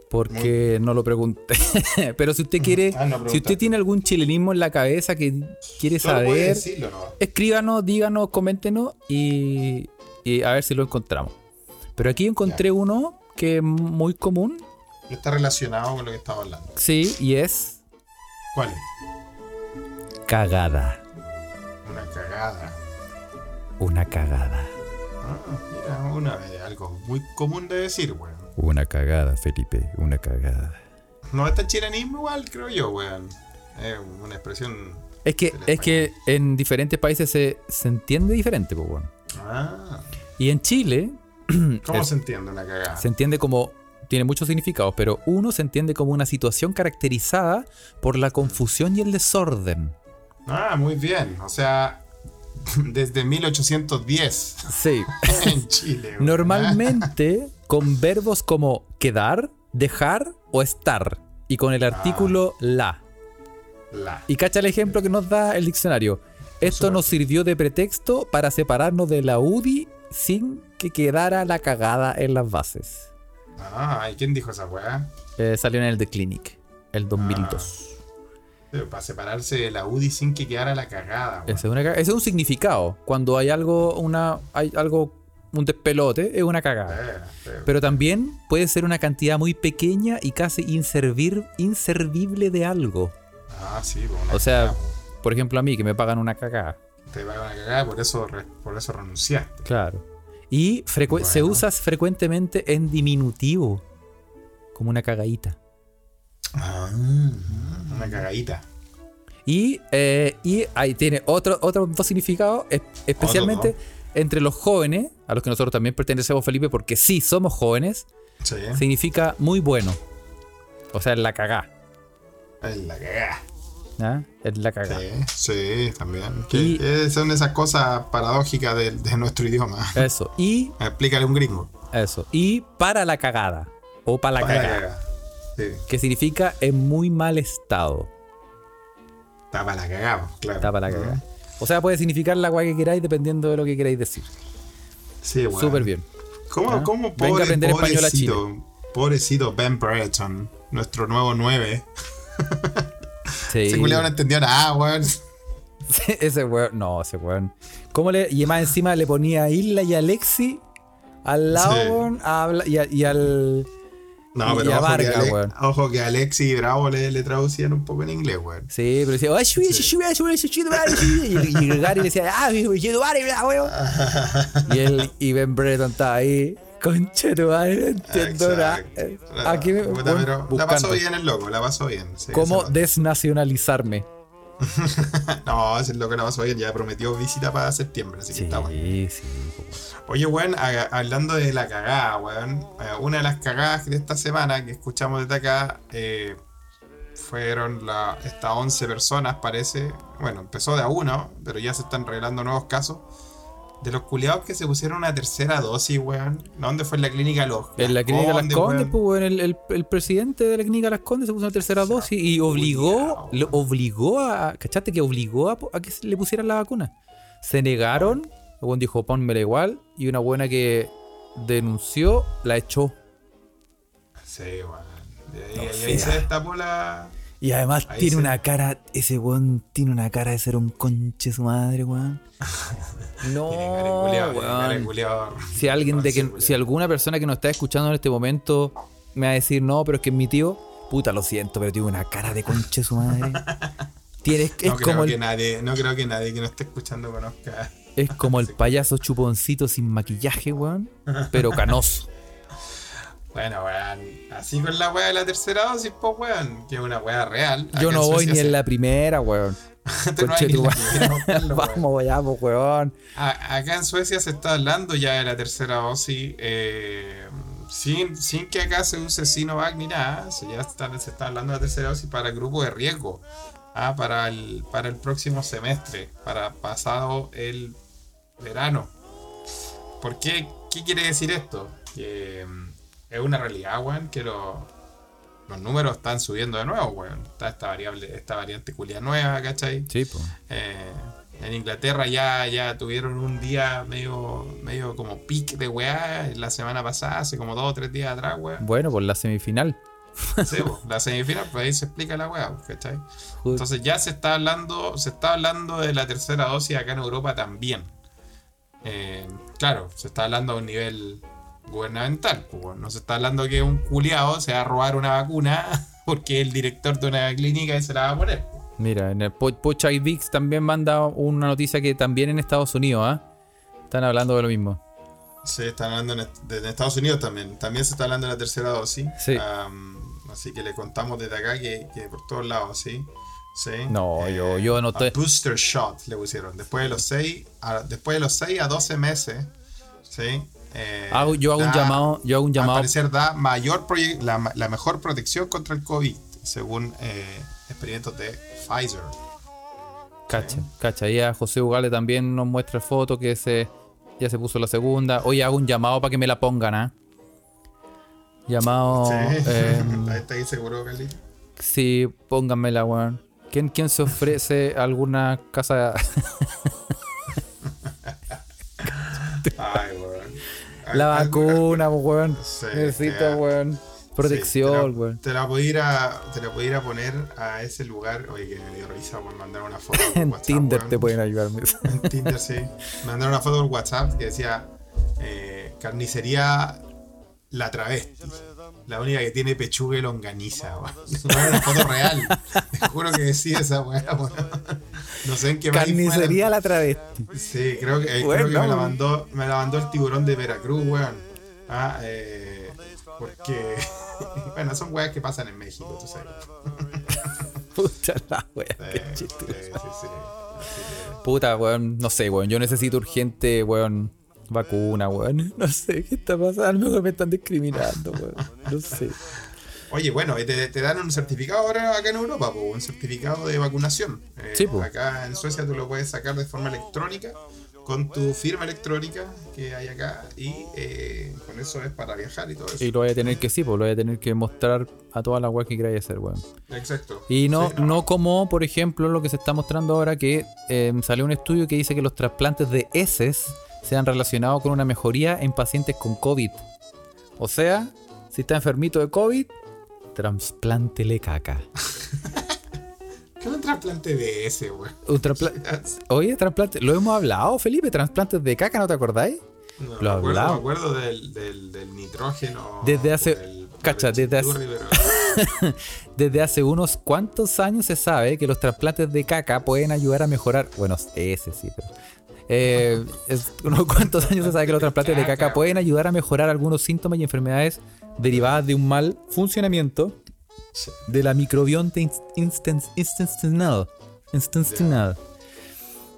porque no lo pregunté. Pero si usted quiere, Ah, no si usted tiene algún chilenismo en la cabeza que quiere Solo saber, decirlo, ¿no? escríbanos, díganos, coméntenos y, y a ver si lo encontramos. Pero aquí encontré uno que es muy común, Está relacionado con lo que estaba hablando. sí, y es ¿Cuál es? cagada. Una cagada. Una cagada. Ah, mira, una vez, algo muy común de decir, weón. Una cagada, Felipe, una cagada. No está chilenismo igual, creo yo, weón. Es una expresión. Es que, es que en diferentes países se, se entiende diferente, pues, weón. Ah, Y en Chile ¿cómo Es- se entiende una cagada? se entiende como. Tiene muchos significados, pero uno se entiende como una situación caracterizada por la confusión y el desorden. Ah, muy bien. O sea, desde 1810 Sí. en Chile. Normalmente con verbos como quedar, dejar o estar. Y con el artículo la. La. Y cacha el ejemplo que nos da el diccionario. Esto nos sirvió de pretexto para separarnos de la UDI sin que quedara la cagada en las bases. Ah, ¿y quién dijo esa weá? Eh, salió en el The Clinic, el 2002. Pero Para separarse de la UDI sin que quedara la cagada. Ese, es una ese es un significado. Cuando hay algo, una, hay algo, un despelote, es una cagada. Eh, eh, Pero también puede ser una cantidad muy pequeña y casi inservir, inservible de algo. Ah, sí, pues una O sea, cagada, por ejemplo, a mí que me pagan una cagada. te pagan una cagada, por eso, por eso renunciaste. Claro. Y se usa frecuentemente en diminutivo. Como una cagadita. Ah, una cagadita. Y, eh, y ahí tiene otro, otros dos significados, es- especialmente entre los jóvenes, a los que nosotros también pertenecemos, Felipe, porque sí somos jóvenes, Sí, significa muy bueno. O sea, es la cagá. es la cagada. ¿Ah? Es la cagá. Sí, sí, también. Que- Y- que son esas cosas paradójicas de, de nuestro idioma. Eso. Y Explícale a un gringo. eso. Y para la cagada. O para la Para la cagada. cagada. Sí, Que significa en muy mal estado. está para la cagada, claro. Está para la cagada. O sea, puede significar la guay que queráis dependiendo de lo que queráis decir. Sí, bueno. Súper bien. ¿Cómo, ¿Ah? cómo Venga a pobre, aprender español a pobrecito, pobrecito Ben Brereton, nuestro nuevo 9? Sí. Ese culiao no entendió nada, weón. ese weón. No, ese weón. ¿Cómo le.? Y más encima le ponía a Isla y a Alexi al lado, Sí. a y, a- y al. No, Y pero a ojo, Vargas, que Ale- ojo que Alexi y Bravo le, le traducían un poco en inglés, weón. Sí, pero decía. "Ay, shui, shui, shui, shui, shui, shui", Y, y Gary le decía. ¡Ah, mira, weón! Y él y Ben Brereton estaba ahí. Concha tu madre, no entiendo nada. Exacto. Aquí me. Puta, pero la pasó bien el loco, la pasó bien. sí, ¿Cómo desnacionalizarme? No, ese loco la pasó bien, ya prometió visita para septiembre, así que Sí, está bueno. sí. Oye, weón, hablando de la cagada, weón, eh, una de las cagadas de esta semana que escuchamos desde acá eh, fueron la, estas 11 personas, parece. Bueno, empezó de a uno, pero ya se están revelando nuevos casos. De los culiados que se pusieron una tercera dosis, weón. ¿Dónde fue en la clínica Los En la clínica Las Condes, pues, weón, el, el- el presidente de la clínica Las Condes se puso una tercera dosis y obligó, lo obligó a, ¿cachaste? Que obligó a, a que le pusieran la vacuna. Se negaron, el weón dijo, pónmela igual, y una buena que denunció, la echó. Sí, weón. Y ahí, No ahí- se destapó la. Y además Ahí tiene se- una cara, ese weón tiene una cara de ser un conche su madre, weón. No, weón. Si alguien de que, si alguna persona que nos está escuchando en este momento me va a decir no, pero es que es mi tío, puta lo siento, pero tiene una cara de conche su madre. Tiene, es creo, como que el, nadie, no creo que nadie que nos esté escuchando conozca. es como el payaso chuponcito sin maquillaje, weón, pero canoso. Bueno, weón, así con la weá de la tercera dosis, pues weón, que es una weá real. Yo no voy ni en la primera, weón. Tú no weón. Vamos, vayamos, weón. A- Acá en Suecia se está hablando ya de la tercera dosis, eh, sin, sin que acá se use Sinovac ni nada, se ya está, se está hablando de la tercera dosis para el grupo de riesgo, ah, para, el, para el próximo semestre, para pasado el verano. ¿Por qué? ¿Qué quiere decir esto? Que mm, es una realidad, weón, que lo- los números están subiendo de nuevo, weón. Está esta variable, esta variante culia nueva, ¿cachai? Sí, pues. Eh, en Inglaterra ya, ya tuvieron un día medio, medio como pic de weá la semana pasada, hace como dos o tres días atrás, weá. Bueno, por la semifinal. Sí, po, la semifinal, pues ahí se explica la weá, ¿cachai? Entonces ya se está hablando, se está hablando de la tercera dosis acá en Europa también. Eh, claro, se está hablando a un nivel gubernamental, pues, no se está hablando que un culiao se va a robar una vacuna porque el director de una clínica se la va a poner. Mira, en el Po- Pocha y Vix también manda una noticia que también en Estados Unidos, ¿ah? Están hablando de lo mismo. Sí, están hablando en, Estados Unidos también. También se está hablando de la tercera dosis. Sí. Así que le contamos desde acá que, que por todos lados, sí. ¿sí? No, Eh, yo- yo no estoy- Booster shot le pusieron. Después de los 6 a, después de los 6 a 12 meses, ¿sí? Eh, Hago- yo hago un llamado, yo hago un Al llamado parecer da mayor la, mejor protección contra el COVID, según eh, experimentos de Pfizer. Cacha, cacha. Y a José Ugale también nos muestra foto que se, ya se puso la segunda. Oye, hago un llamado para que me la pongan, ¿ah? Llamado. Sí. em, ¿Estás ahí seguro, Carlito? sí, pónganmela, weón. ¿Quién, ¿Quién se ofrece alguna casa? Ay, weón. La vacuna, weón. Sí, weón. Protección, Sí, weón. te, la, voy a ir a te la voy a ir a poner a ese lugar oye que me dio risa por mandar una foto por En WhatsApp, Tinder weón. te pueden ayudarme. en Tinder sí me mandaron una foto por WhatsApp que decía eh, carnicería la travesti la única que tiene pechuga y longaniza weón. Era una foto real te juro que decía esa weá weón. no sé en qué. Carnicería la travesti. Sí, creo que, eh, Bueno. creo que me la mandó, me la mandó el tiburón de Veracruz, weón. Ah, eh, porque, bueno, son weas que pasan en México, tú sabes. Puta la wea. Eh, qué chiste. sí, sí. Puta, weón, no sé, weón. Yo necesito urgente, weón, vacuna, weón. No sé qué está pasando. A lo mejor me están discriminando, weón. No sé. Oye, bueno, y te, te dan un certificado ahora acá en Europa, po, un certificado de vacunación. Eh, Sí. Acá en Suecia tú lo puedes sacar de forma electrónica, con tu firma electrónica que hay acá, y eh, con eso es para viajar y todo eso. Y lo voy a tener que, sí, pues lo voy a tener que mostrar a toda la weá que queráis hacer, weón. Exacto. Y no, Sí. no como, por ejemplo, lo que se está mostrando ahora, que eh, salió un estudio que dice que los trasplantes de heces se han relacionado con una mejoría en pacientes con COVID. O sea, si está enfermito de COVID, trasplántele caca. ¿Qué es un trasplante de ese, traspla- Oye, trasplante, lo hemos hablado, Felipe, trasplantes de caca, ¿no te acordáis? No, Lo me acuerdo, me acuerdo del, del, del nitrógeno. Desde hace- cacha, desde hace- pero- Desde hace unos cuantos años se sabe que los trasplantes de caca pueden ayudar a mejorar. Bueno, ese sí, pero. Eh, es- unos cuantos años se sabe que los trasplantes de caca pueden ayudar a mejorar algunos síntomas y enfermedades derivadas de un mal funcionamiento de la microbiota intestinal. intestinal.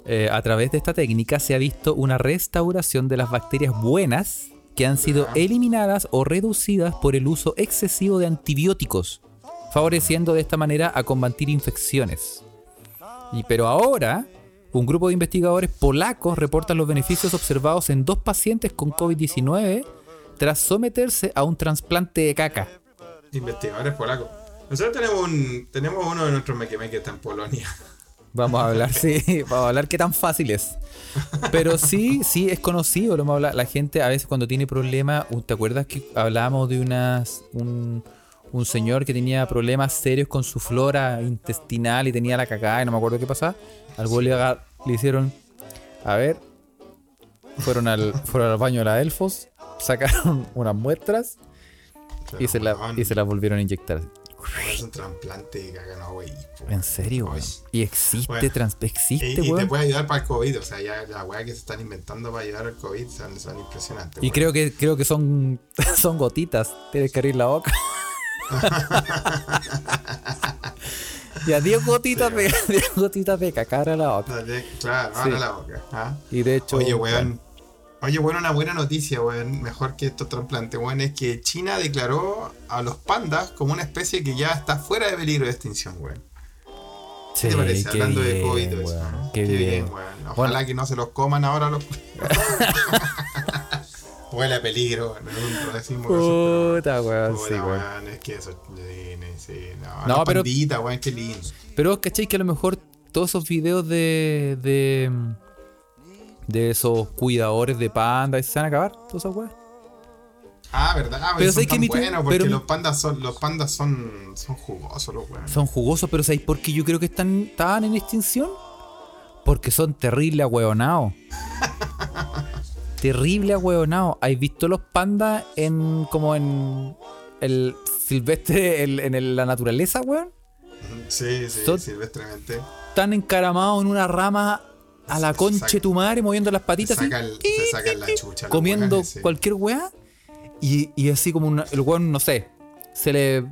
Eh, a través de esta técnica se ha visto una restauración de las bacterias buenas que han sido eliminadas o reducidas por el uso excesivo de antibióticos, favoreciendo de esta manera a combatir infecciones. Y, pero ahora, un grupo de investigadores polacos reportan los beneficios observados en dos pacientes con COVID-19 tras someterse a un trasplante de caca. Investigadores polacos. Nosotros tenemos un tenemos uno de nuestros mequemeques que está en Polonia. Vamos a hablar, sí, vamos a hablar qué tan fácil es. Pero sí, sí, es conocido, lo hablado. La gente a veces cuando tiene problemas, uh, ¿te acuerdas que hablábamos de unas, un, un señor que tenía problemas serios con su flora intestinal y tenía la cagada y no me acuerdo qué pasaba? Al güey le, hicieron, a ver, fueron al, fueron al baño de la Elfos, sacaron unas muestras y se, la, y se las volvieron a inyectar. Es un trasplante de güey. En serio, güey. Y existe, Bueno. trans, Y, existe, y te weón. puede ayudar para el COVID. O sea, ya la weá que se están inventando para ayudar al COVID son, son impresionantes. Y creo que, creo que son, son gotitas. Tienes que abrir la boca. ya 10 gotitas de 10 gotitas de caca ahora la boca. Claro, Sí. ahora la boca. ¿ah? Y de hecho. Oye, weón. Oye, bueno, una buena noticia, weón. Mejor que estos trasplantes, weón, es que China declaró a los pandas como una especie que ya está fuera de peligro de extinción, weón. Sí, ¿Qué te parece? Hablando de bien, COVID, y todo eso, weón, ¿no? Qué, bien. weón. Ojalá Bueno. que no se los coman ahora los. Huele a peligro, weón. No decimos Puta, weón, sí, weón. es que eso. Sí, no, No, pero- pandita, weón, qué lindo. Pero, ¿cachai? Que a lo mejor todos esos videos de. de. de esos cuidadores de panda, se van a acabar, todas esas weas. Ah, verdad, ah, Pero son que tan tu- buenos porque pero los pandas son, los pandas son, son jugosos los weones. Son jugosos, pero ¿sabéis por qué yo creo que están, estaban en extinción? Porque son terrible ahueonados. terrible ahueonados. ¿Has visto los pandas en como en el silvestre, el- en el- la naturaleza, weón? Sí, sí, Son- silvestremente. Están encaramados en una rama a la Se saca- tu madre, moviendo las Se patitas así, se sacan la chucha. comiendo weones, sí. cualquier weá. Y, y así como una- el weón, no sé, se le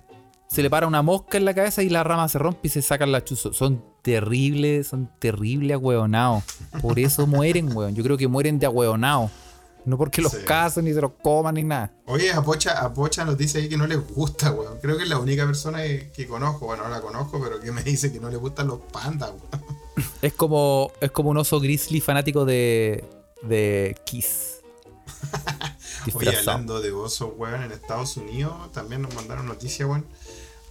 se le para una mosca en la cabeza y la rama se rompe y se sacan la chuzo. Son terribles, son terribles ahueonados. Por eso mueren, weón. Yo creo que mueren de ahueonados. No porque los Sí. casen ni se los coman ni nada. Oye, a Pocha, a Pocha nos dice ahí que no le gusta, weón. Creo que es la única persona que, que conozco, bueno, no la conozco, pero que me dice que no le gustan los pandas, weón. Es como, es como un oso grizzly fanático de, de Kiss. Oye, hablando de osos, weón, en Estados Unidos también nos mandaron noticias, weón.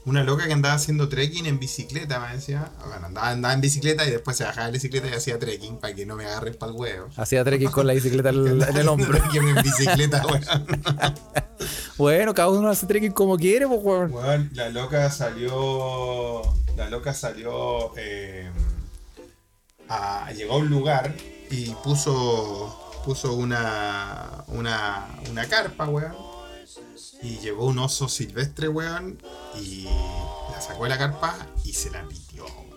Una loca que andaba haciendo trekking en bicicleta, me decía. Bueno, andaba, andaba en bicicleta y después se bajaba de la bicicleta y hacía trekking para que no me agarren para el huevo. Hacía trekking con la bicicleta en, en el hombro. Trekking en bicicleta, weón. Bueno, cada uno hace trekking como quiere, pues, weón. Weón, la loca salió. La loca salió. eh, a, llegó a un lugar y puso. Puso una. Una. Una carpa, weón. Y llegó un oso silvestre, weón. Y la sacó de la carpa y se la pitió, weón.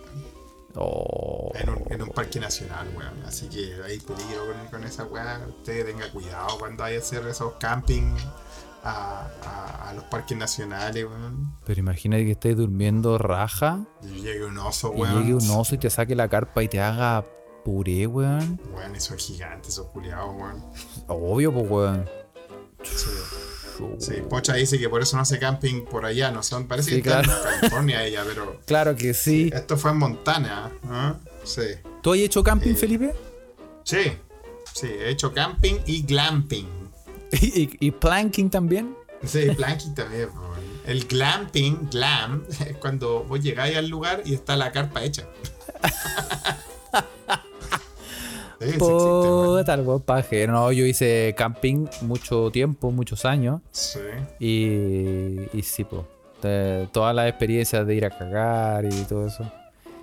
Oh. En un, en un parque nacional, weón. Así que hay peligro con, con esa weá. Usted tenga cuidado cuando vaya a hacer esos camping a, a- a los parques nacionales, weón. Pero imagínate que estés durmiendo raja Y llegue un oso, y weón. llegue un oso y te saque la carpa y te haga puré, weón. Weón, esos gigantes, esos culiados, weón. Obvio, pues, weón. Sí. Sí, Pocha dice que por eso no hace camping por allá, no son, parece Sí, que está en California ella, pero Claro que sí. esto fue en Montana, ¿ah? Sí. ¿Tú has hecho camping, Eh. Felipe? Sí, sí, he hecho camping y glamping. ¿Y, y planking también? Sí, planking también. El glamping, glam, es cuando vos llegáis al lugar y está la carpa hecha. Weón. Puta, el pajero. No, yo hice camping mucho tiempo, muchos años. Sí. Y, y sí, pues. Todas las experiencias de ir a cagar y todo eso.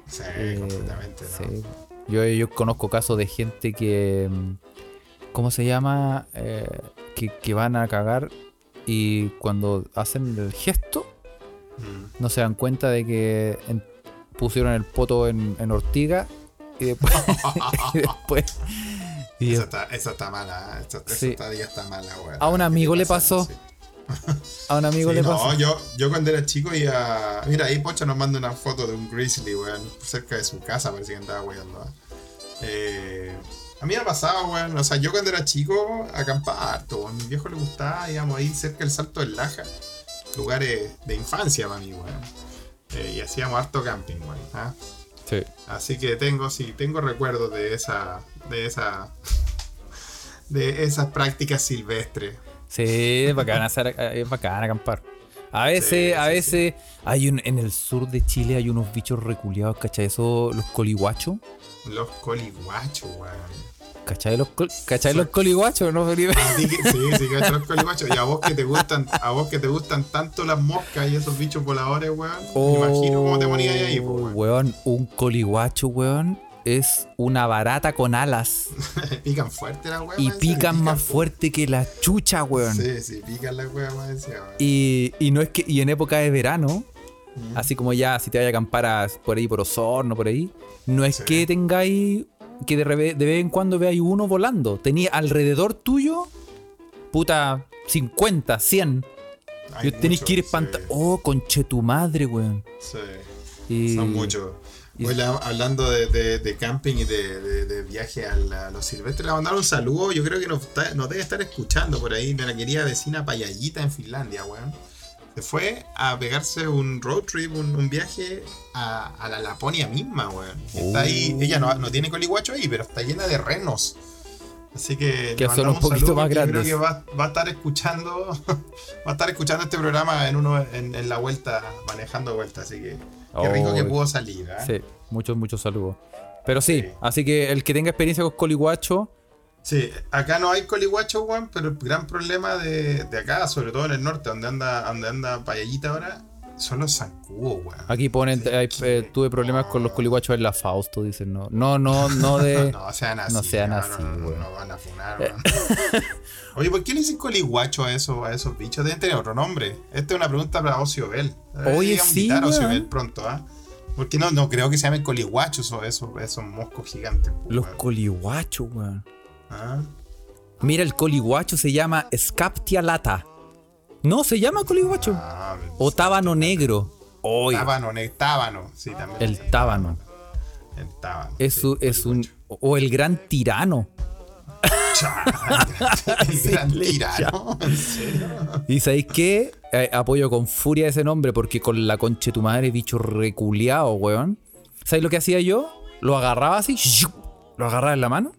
Sí, Eh, completamente, ¿no? sí. Yo, yo conozco casos de gente que. mm, ¿Cómo se llama? Eh, que, que van a cagar y cuando hacen el gesto Mm. no se dan cuenta de que en- pusieron el poto en, en ortiga y después. y después y está, esa está mala, ¿eh? esa Sí. todavía está mala, weón. A un ¿Qué amigo le pasó. Sí. a un amigo Sí, le no, pasó. yo, yo cuando era chico iba. Mira, ahí Pocha nos manda una foto de un grizzly, weón, cerca de su casa, parece que andaba weando. ¿ah? Eh, a mí me pasaba, weón. O sea, yo cuando era chico acampaba harto. A mi viejo le gustaba, íbamos ahí cerca del Salto del Laja. Lugares de infancia para mí, weón. Eh, y hacíamos harto camping, weón. ¿ah? Sí. Así que tengo, sí, tengo recuerdos de esa. de esa. de esas prácticas silvestres. Sí, es bacán, hacer, eh, es bacán acampar. A veces, Sí, a sí, veces, hay un, en el sur de Chile hay unos bichos reculeados, ¿cachai? Eso, los coliguachos. Los coliguachos, weón. ¿Cachai los, col- ¿cachai los coliguachos? No, Felipe? A ti que- sí, sí, que los coliguachos. Y a vos que te gustan, a vos que te gustan tanto las moscas y esos bichos voladores, weón. Me imagino cómo te ponías ahí, pues, Oh, weón. weón, un coliguacho, weón, es una barata con alas pican fuerte las weas. y pican más po. fuerte que la chucha, weón. Sí, sí, pican las weas más encima, weón. Y, y no es que, y en época de verano, Mm. así como ya si te vayas a acampar a- por ahí por Osorno, por ahí, no es Sí. que tengáis que de, de vez en cuando veáis uno volando. Tenía alrededor tuyo, puta, 50, 100. Hay Yo tenéis que ir sí, espantando. Oh, conche tu madre, weón. Sí, Y, son muchos. y- hablando de, de- de camping y de, viaje a, la- a los silvestres, le voy a mandar un saludo. Yo creo que nos debe estar escuchando por ahí de la querida vecina Payallita en Finlandia, weón. Se fue a pegarse un road trip, un, un viaje a, a la Laponia misma, weón. Está ahí, Oh. ella no, no tiene coliguacho ahí, pero está llena de renos. Así que, Que son un poquito más grandes. Creo que va, va a estar escuchando, va a estar escuchando este programa en uno en, en la vuelta, manejando vuelta. Así que qué rico que Oh, pudo salir. ¿eh? Sí, muchos, muchos saludos. Pero sí, Sí. así que el que tenga experiencia con coliguacho, Sí, acá no hay coliguacho, weón, pero el gran problema de, de acá, sobre todo en el norte, donde anda, donde anda Payallita ahora, son los zancudos, weón. aquí ponen, Sí, hay- que- eh, tuve problemas con los coliguachos en la Fausto, dicen, no, no, no, no de... No sean así. no sean no, así, no, no, van a funar, weón. Oye, ¿por qué le dicen coliguacho a esos, a esos bichos? Deben tener otro nombre. Esta es una pregunta para Ocio Bell. Oye, sí, a Ocio. Bell pronto, ¿ah? Porque no, no creo que se llamen coliguachos o esos, esos moscos gigantes. pues, Los weón. coliguachos, weón. ¿Ah? Mira, el coliguacho se llama Scaptia lata. No, se llama colibacho. Ah, O tábano negro. Oye, tábano, tábano. Sí, también. el tábano. El tábano. Es, sí, es un. O el gran tirano. el gran tirano. ¿En serio? Y sabéis qué? Eh, apoyo con furia ese nombre porque con la conche tu madre, bicho reculeado, weón. ¿Sabéis lo que hacía yo? Lo agarraba así, lo agarraba en la mano,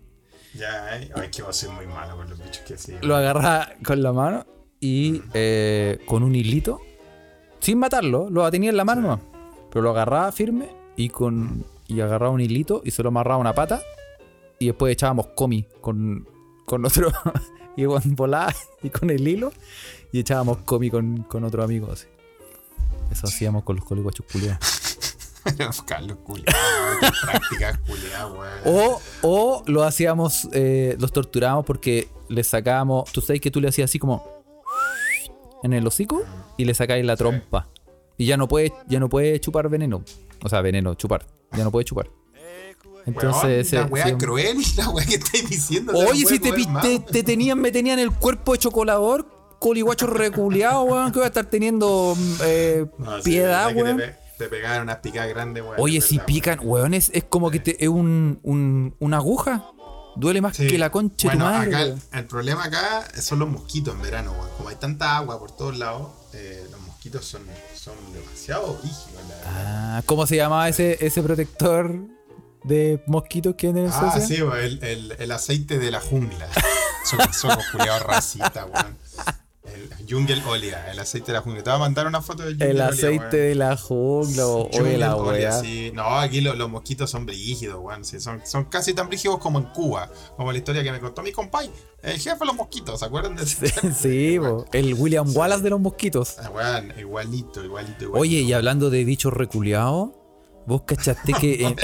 Ya, eh. Ay, que vos soy muy malo con los bichos que sí. lo agarraba con la mano y eh, con un hilito, sin matarlo, lo tenía en la mano, nomás. pero lo agarraba firme y con y agarraba un hilito y se lo amarraba a una pata y después echábamos comi con, con otro y con volada y con el hilo y echábamos comi con, con otro amigo así. Eso hacíamos con los coliguachos Carlos prácticas culiadas. O, o lo hacíamos, eh, los torturábamos porque le sacábamos. Tú sabes que tú le hacías así como en el hocico y le sacáis la trompa. Y ya no puede, ya no puede chupar veneno. O sea, veneno, chupar. Ya no puede chupar. Entonces, ese- la weá ese- cruel, la weá que estáis diciendo. Oye, si te, te, te tenían, me tenían el cuerpo de chocolador, coliguacho reculeado, weón, que voy a estar teniendo mm, eh, No, sí, piedad, que weón. Te, pe- te pegaban unas picadas grandes, weón. Oye, si pican, weón, es, es como que te, es un, un, una aguja. Duele más Sí. que la concha de bueno, tu madre. acá el, problema acá son los mosquitos en verano, weón. Como hay tanta agua por todos lados, eh, los mosquitos son, son demasiado rígidos. Ah, ¿cómo se llamaba ese, ese protector de mosquitos que venden en Ah, Suecia? sí, weón, el, el, el aceite de la jungla. Son, son racistas, weón. Jungle Olia, el aceite de la jungla. Te voy a mandar una foto del Jungle El aceite de la jungla, o- Jungle la Olia, sí. No, aquí lo- los mosquitos son brígidos, weón. Sí, son, son casi tan brígidos como en Cuba. Como la historia que me contó mi compay. El jefe de los mosquitos, ¿se acuerdan de ese? Sí, el William Wallace de los mosquitos. Ah, weón, igualito, igualito, igualito. Oye, y hablando de bichos reculeados, vos cachaste que. en-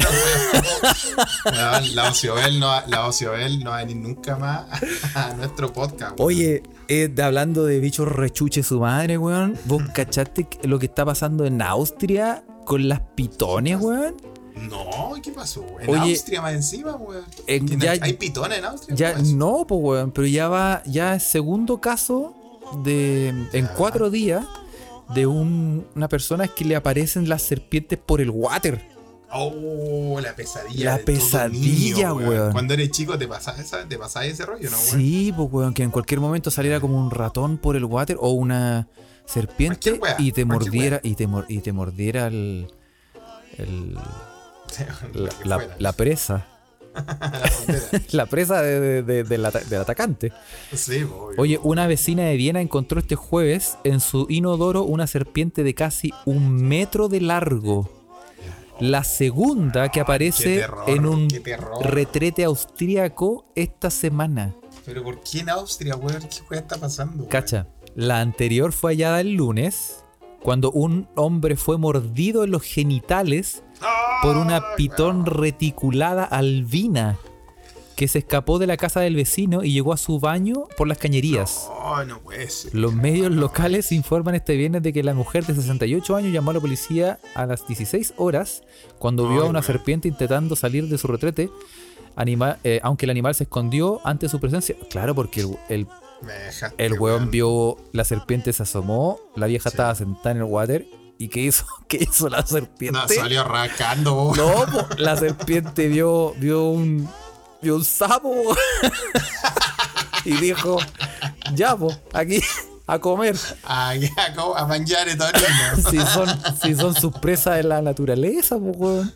Weón, la Ociobel no, la Ociobel no va a venir nunca más a nuestro podcast. Oye, eh, de- hablando de bichos rechuche su madre, weón, vos cachaste lo que está pasando en Austria con las pitones, weón. No, ¿qué pasó? En Oye, Austria más encima, weón. ¿Tiene- ya- ¿Hay pitones en Austria? Ya, no, pues, weón, pero ya va, ya segundo caso de en cuatro días de un- una persona que le aparecen las serpientes por el water. Oh, la pesadilla. La de todo pesadilla, niño, weón. Cuando eres chico te pasaba, esa, te pasaba ese rollo, ¿no, weón? Sí, pues, weón, que en cualquier momento saliera como un ratón por el water o una serpiente y te mordiera y te, mor- y te mordiera el, la, la- presa, La presa de- de- de- del ata- del atacante. Sí, obvio. Oye, una vecina de Viena encontró este jueves en su inodoro una serpiente de casi un metro de largo. La segunda que aparece terror, en un retrete austríaco esta semana. Pero ¿por qué en Austria, weón? ¿Qué está pasando? weón? Cacha, la anterior fue hallada el lunes, cuando un hombre fue mordido en los genitales por una pitón reticulada albina que se escapó de la casa del vecino y llegó a su baño por las cañerías. Oh, no puede ser. Los medios locales informan este viernes de que la mujer de 68 años llamó a la policía a las 16 horas cuando vio a una serpiente intentando salir de su retrete, eh, aunque el animal se escondió ante su presencia. Claro, porque el, el, el weón vio la serpiente, se asomó, la vieja estaba sentada en el water y ¿qué hizo? ¿Qué hizo la serpiente? No, salió arrancando. No, la serpiente vio, vio un vio un sapo y dijo, ya, po, aquí a comer. A, a, co- a mangiare tonino. Si son, si son sus presas de la naturaleza, pues, weón.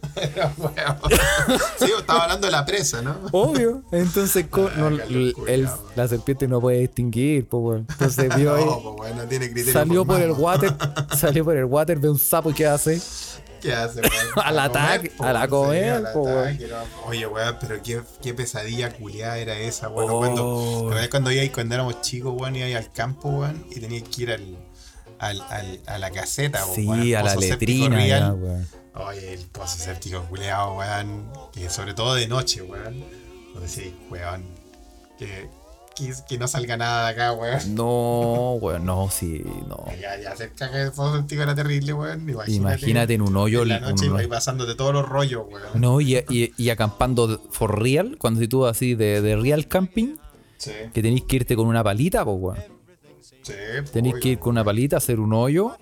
Sí, estaba hablando de la presa, ¿no? Obvio. Entonces, no, Ah, qué el- locura, el- la serpiente no puede distinguir, pues, weón. Entonces vio ahí, No, pues, weón, no tiene criterio. salió por el formado. water, salió por el water, ve un sapo y ¿qué hace? ¿Qué hace, weón? Al A ataque, comer, a la comer, al po, weón. no. Oye, weón, pero qué, qué pesadilla culiada era esa, weón. Oh. Cuando, ¿te acuerdas cuando, iba- cuando éramos chicos, weón, iba al campo, weón, y tenías que ir al, al, al- a la caseta, weón, Sí, al a la letrina, ya, weón. Oye, el pozo séptico culeado, weón. Que sobre todo de noche, weón. Donde sí, weón. Que, que, que no salga nada de acá, weón. No, weón, no, sí, no. Ya, ya cerca que el pozo séptico era terrible, weón. Imagínate, Imagínate en un hoyo. En la un- noche ahí pasándote todos los rollos, weón. No, y, y- y acampando for real, cuando si tú así de, de real camping, Sí. que tenéis que irte con una palita, pues, weón. Sí, Tenéis que ir con una palita, hacer un hoyo.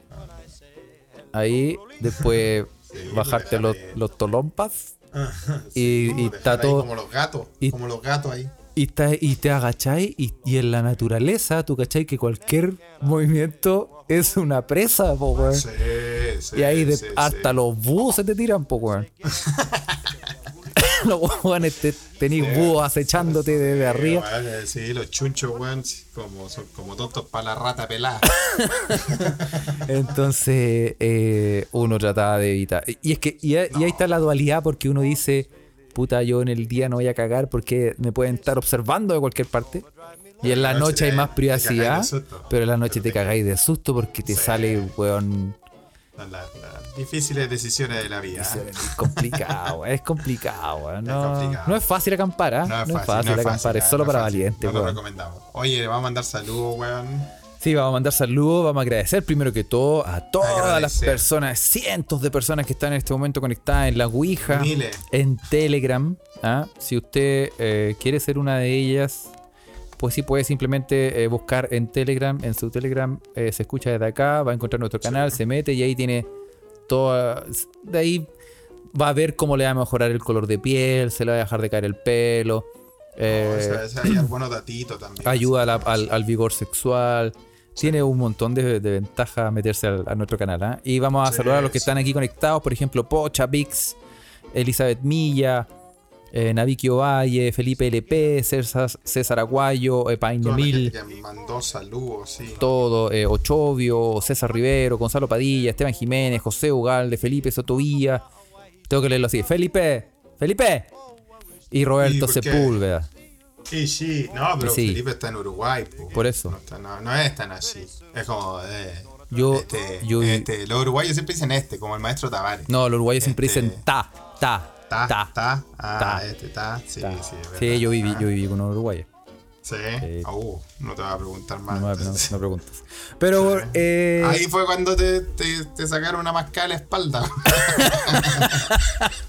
Ahí, después Sí, bajarte los, los tolompas. Y, y está todo. Como los gatos. y- como los gatos ahí. Y, está- y te agacháis y, y en la naturaleza, tú cachai que cualquier movimiento es una presa, po, weón. Sí, sí. y ahí de- sí, hasta los búhos se te tiran, po, weón. los weones te, tenéis búhos acechándote desde arriba. weón, eh, sí, los chunchos, weón, como, son como tontos para la rata pelada. Entonces, eh, uno trataba de evitar. Y es que, y, ahí- y ahí está la dualidad, porque uno dice, puta, yo en el día no voy a cagar porque me pueden estar observando de cualquier parte. Y en la noche hay más privacidad, pero en la noche te cagáis de susto porque te sale, weón, Las, difíciles decisiones de la vida. es complicado, es complicado, weón. No, complicado. no es fácil acampar, ¿ah? No es fácil, no es acampar, fácil, es solo para valientes, No lo weón. recomendamos. Oye, le vamos a mandar saludos, weón. Sí, vamos a mandar saludos, vamos a agradecer primero que todo a todas las personas, cientos de personas que están en este momento conectadas en la Ouija, Miles. en Telegram. ¿ah? Si usted eh, quiere ser una de ellas, pues sí puede simplemente eh, buscar en Telegram, en su Telegram eh, se escucha desde acá, va a encontrar nuestro canal, se mete y ahí tiene toda... De ahí va a ver cómo le va a mejorar el color de piel, se le va a dejar de caer el pelo. eh, Oh, esa- esa hay algunos datitos también. ayuda a la- al, al vigor sexual. Tiene un montón de, de ventajas meterse al- a nuestro canal. ¿ah? Y vamos a Sí, saludar a los que sí. están aquí conectados. Por ejemplo, Pocha, Vix, Elizabeth Milla, eh, Naviki Ovalle, Felipe LP, César, César Aguayo, eh, Paine Mil, gente que mandó saludos, sí. todo, eh, Ochovio, César Rivero, Gonzalo Padilla, Esteban Jiménez, José Ugalde, Felipe Sotovilla. Tengo que leerlo así. Felipe, Felipe. Y Roberto. Sepúlveda. Sí, sí. No, pero Sí. Felipe está en Uruguay. po. Por eso. No, está- no- no es tan así. Es como. Eh, Yo- este, yo- este, los uruguayos siempre dicen este, como el maestro Tavares. No, los uruguayos siempre Este- dicen ta, ta, Ta, ta. ta. Ah, ta. este, ta. Sí, ta. sí. Sí, yo viví, Ah, yo viví con un uruguayo. Sí. Sí. Uh, no te voy a preguntar más. no- no preguntes. Pero, eh, Ahí fue cuando te, te, te sacaron una mascada a la espalda.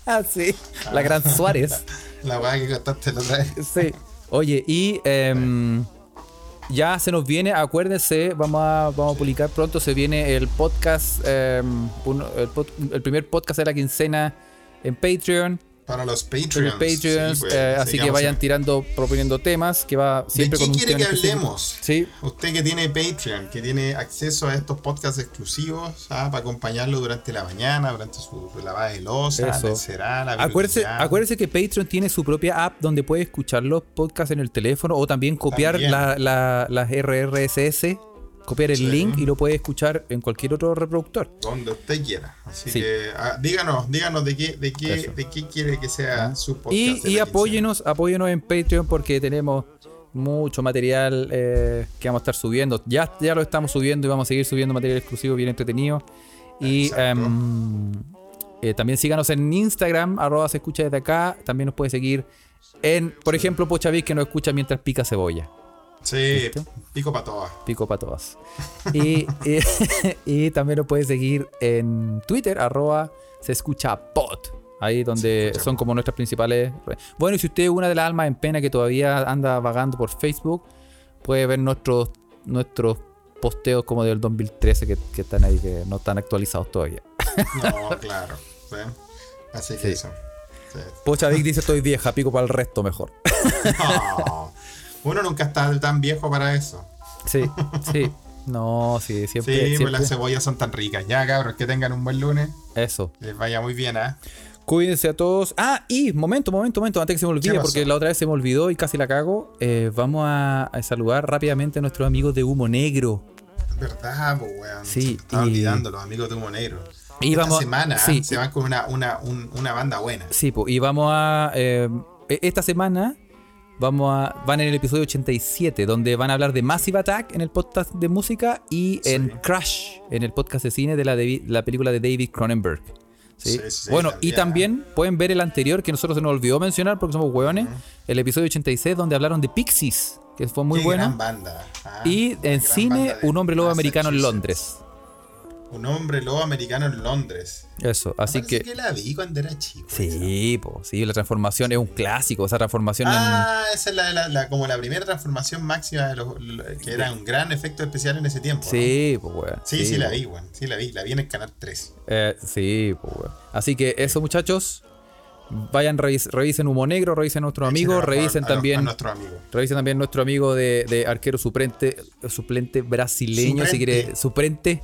ah, sí, la gran Suárez. la weá que contaste la otra vez. Sí. Oye, y em, ya se nos viene, acuérdense, vamos a, vamos a publicar pronto, se viene el podcast, em, el primer podcast de la quincena en Patreon. Para los Patreons. Patreons, sí, pues, eh, sí, así que a- vayan tirando, proponiendo temas, que va ¿De siempre qué con quiere que hablemos? Sí, Usted que tiene Patreon, que tiene acceso a estos podcasts exclusivos ¿ah? para acompañarlo durante la mañana, durante su, lavada de losa, la será, la Acuérdese, acuérdese que Patreon tiene su propia app donde puede escuchar los podcasts en el teléfono o también copiar También. la- la- las RRSS, copiar el Sí. link y lo puede escuchar en cualquier otro reproductor. Donde usted quiera. Así Sí. que ah, díganos, díganos de qué, de qué, Eso. de qué quiere que sea su podcast. Y, apóyenos, apóyenos en Patreon porque tenemos mucho material eh, que vamos a estar subiendo. Ya, ya lo estamos subiendo y vamos a seguir subiendo material exclusivo bien entretenido. Y em, eh, también síganos en Instagram, arroba se escucha desde acá. También nos puede seguir en, por ejemplo, Pochavis que nos escucha mientras pica cebolla. Sí, ¿Listo? pico para todas. Pico para todas. Y, y, y también nos puede seguir en Twitter, arroba se escucha pod. Ahí donde escucha son como nuestras principales. Bueno, y si usted es una de las almas en pena que todavía anda vagando por Facebook, puede ver nuestros, nuestros posteos como del 2013 que, que están ahí, que no están actualizados todavía. No, claro. ¿sí? Así que Sí. eso. Sí. Pocha Vic dice estoy vieja, pico para el resto mejor. No. Uno nunca está tan viejo para eso. Sí, sí. No, sí, siempre. Sí, pues siempre- las cebollas son tan ricas. Ya, cabros, que tengan un buen lunes. Eso. Les vaya muy bien, ¿ah? Cuídense a todos. Ah, y momento, momento, momento, antes que se me olvide, porque la otra vez se me olvidó y casi la cago. eh, vamos a, a saludar rápidamente a nuestros amigos de Humo Negro. Verdad, pues, weón. Sí, estaba y- olvidando los amigos de Humo Negro. Y Esta vamos- semana sí. se van con una, una, un- una banda buena. Sí, po, y vamos a. eh, e- esta semana vamos a. Van en el episodio 87, donde van a hablar de Massive Attack en el podcast de música y Sí. en Crash, en el podcast de cine de la, Davi- la película de David Cronenberg. ¿sí? Bueno, y también. pueden ver el anterior que nosotros se nos olvidó mencionar porque somos hueones, el episodio 86, donde hablaron de Pixies, que fue muy banda. ah, Y en cine, de Un hombre lobo americano en. Londres. Un hombre lobo americano en Londres. Eso, así Parece que. la vi cuando era chico. Sí, po, sí, la transformación es un clásico, esa transformación Ah, esa es la, la- la- como la primera transformación máxima de los, lo- que era un gran efecto especial en ese tiempo. en. ¿no? Sí, pues, weón. Sí, sí, la vi, weón. Sí, la vi. La vi en el canal 3. Eh, sí, pues, weón. Así que eso, muchachos. Vayan, revis- revisen Humo Negro, revisen a nuestro amigo, revisen a- también. A nuestro amigo. Revisen también nuestro amigo de, de arquero suplente, suplente brasileño, si quiere, suplente.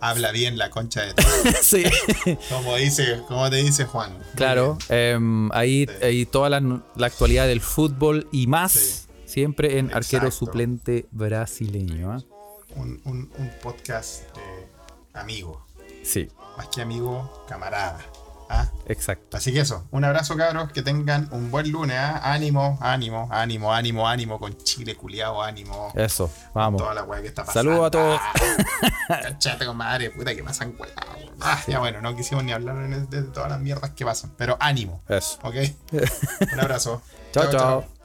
Habla bien la concha de todo. sí, como, dice, como te dice Juan. Claro. em, ahí, Sí. ahí toda la, la actualidad del fútbol y más, Sí. siempre en arquero suplente brasileño. ¿ah? Un, un- un podcast de amigo. Sí, Más que amigo, camarada. ¿Ah? exacto. Así que eso, un abrazo cabros, que tengan un buen lunes, ¿ah? ánimo, ánimo, ánimo, ánimo, ánimo, con Chile culiao, ánimo. Eso, vamos. Toda la weá que está pasando. Saludos a todos. Cachate con madre, puta que pasan weá. Ah, ya bueno, no quisimos ni hablar de todas las mierdas que pasan, pero ánimo, Eso. ¿ok? un abrazo. chao. chao.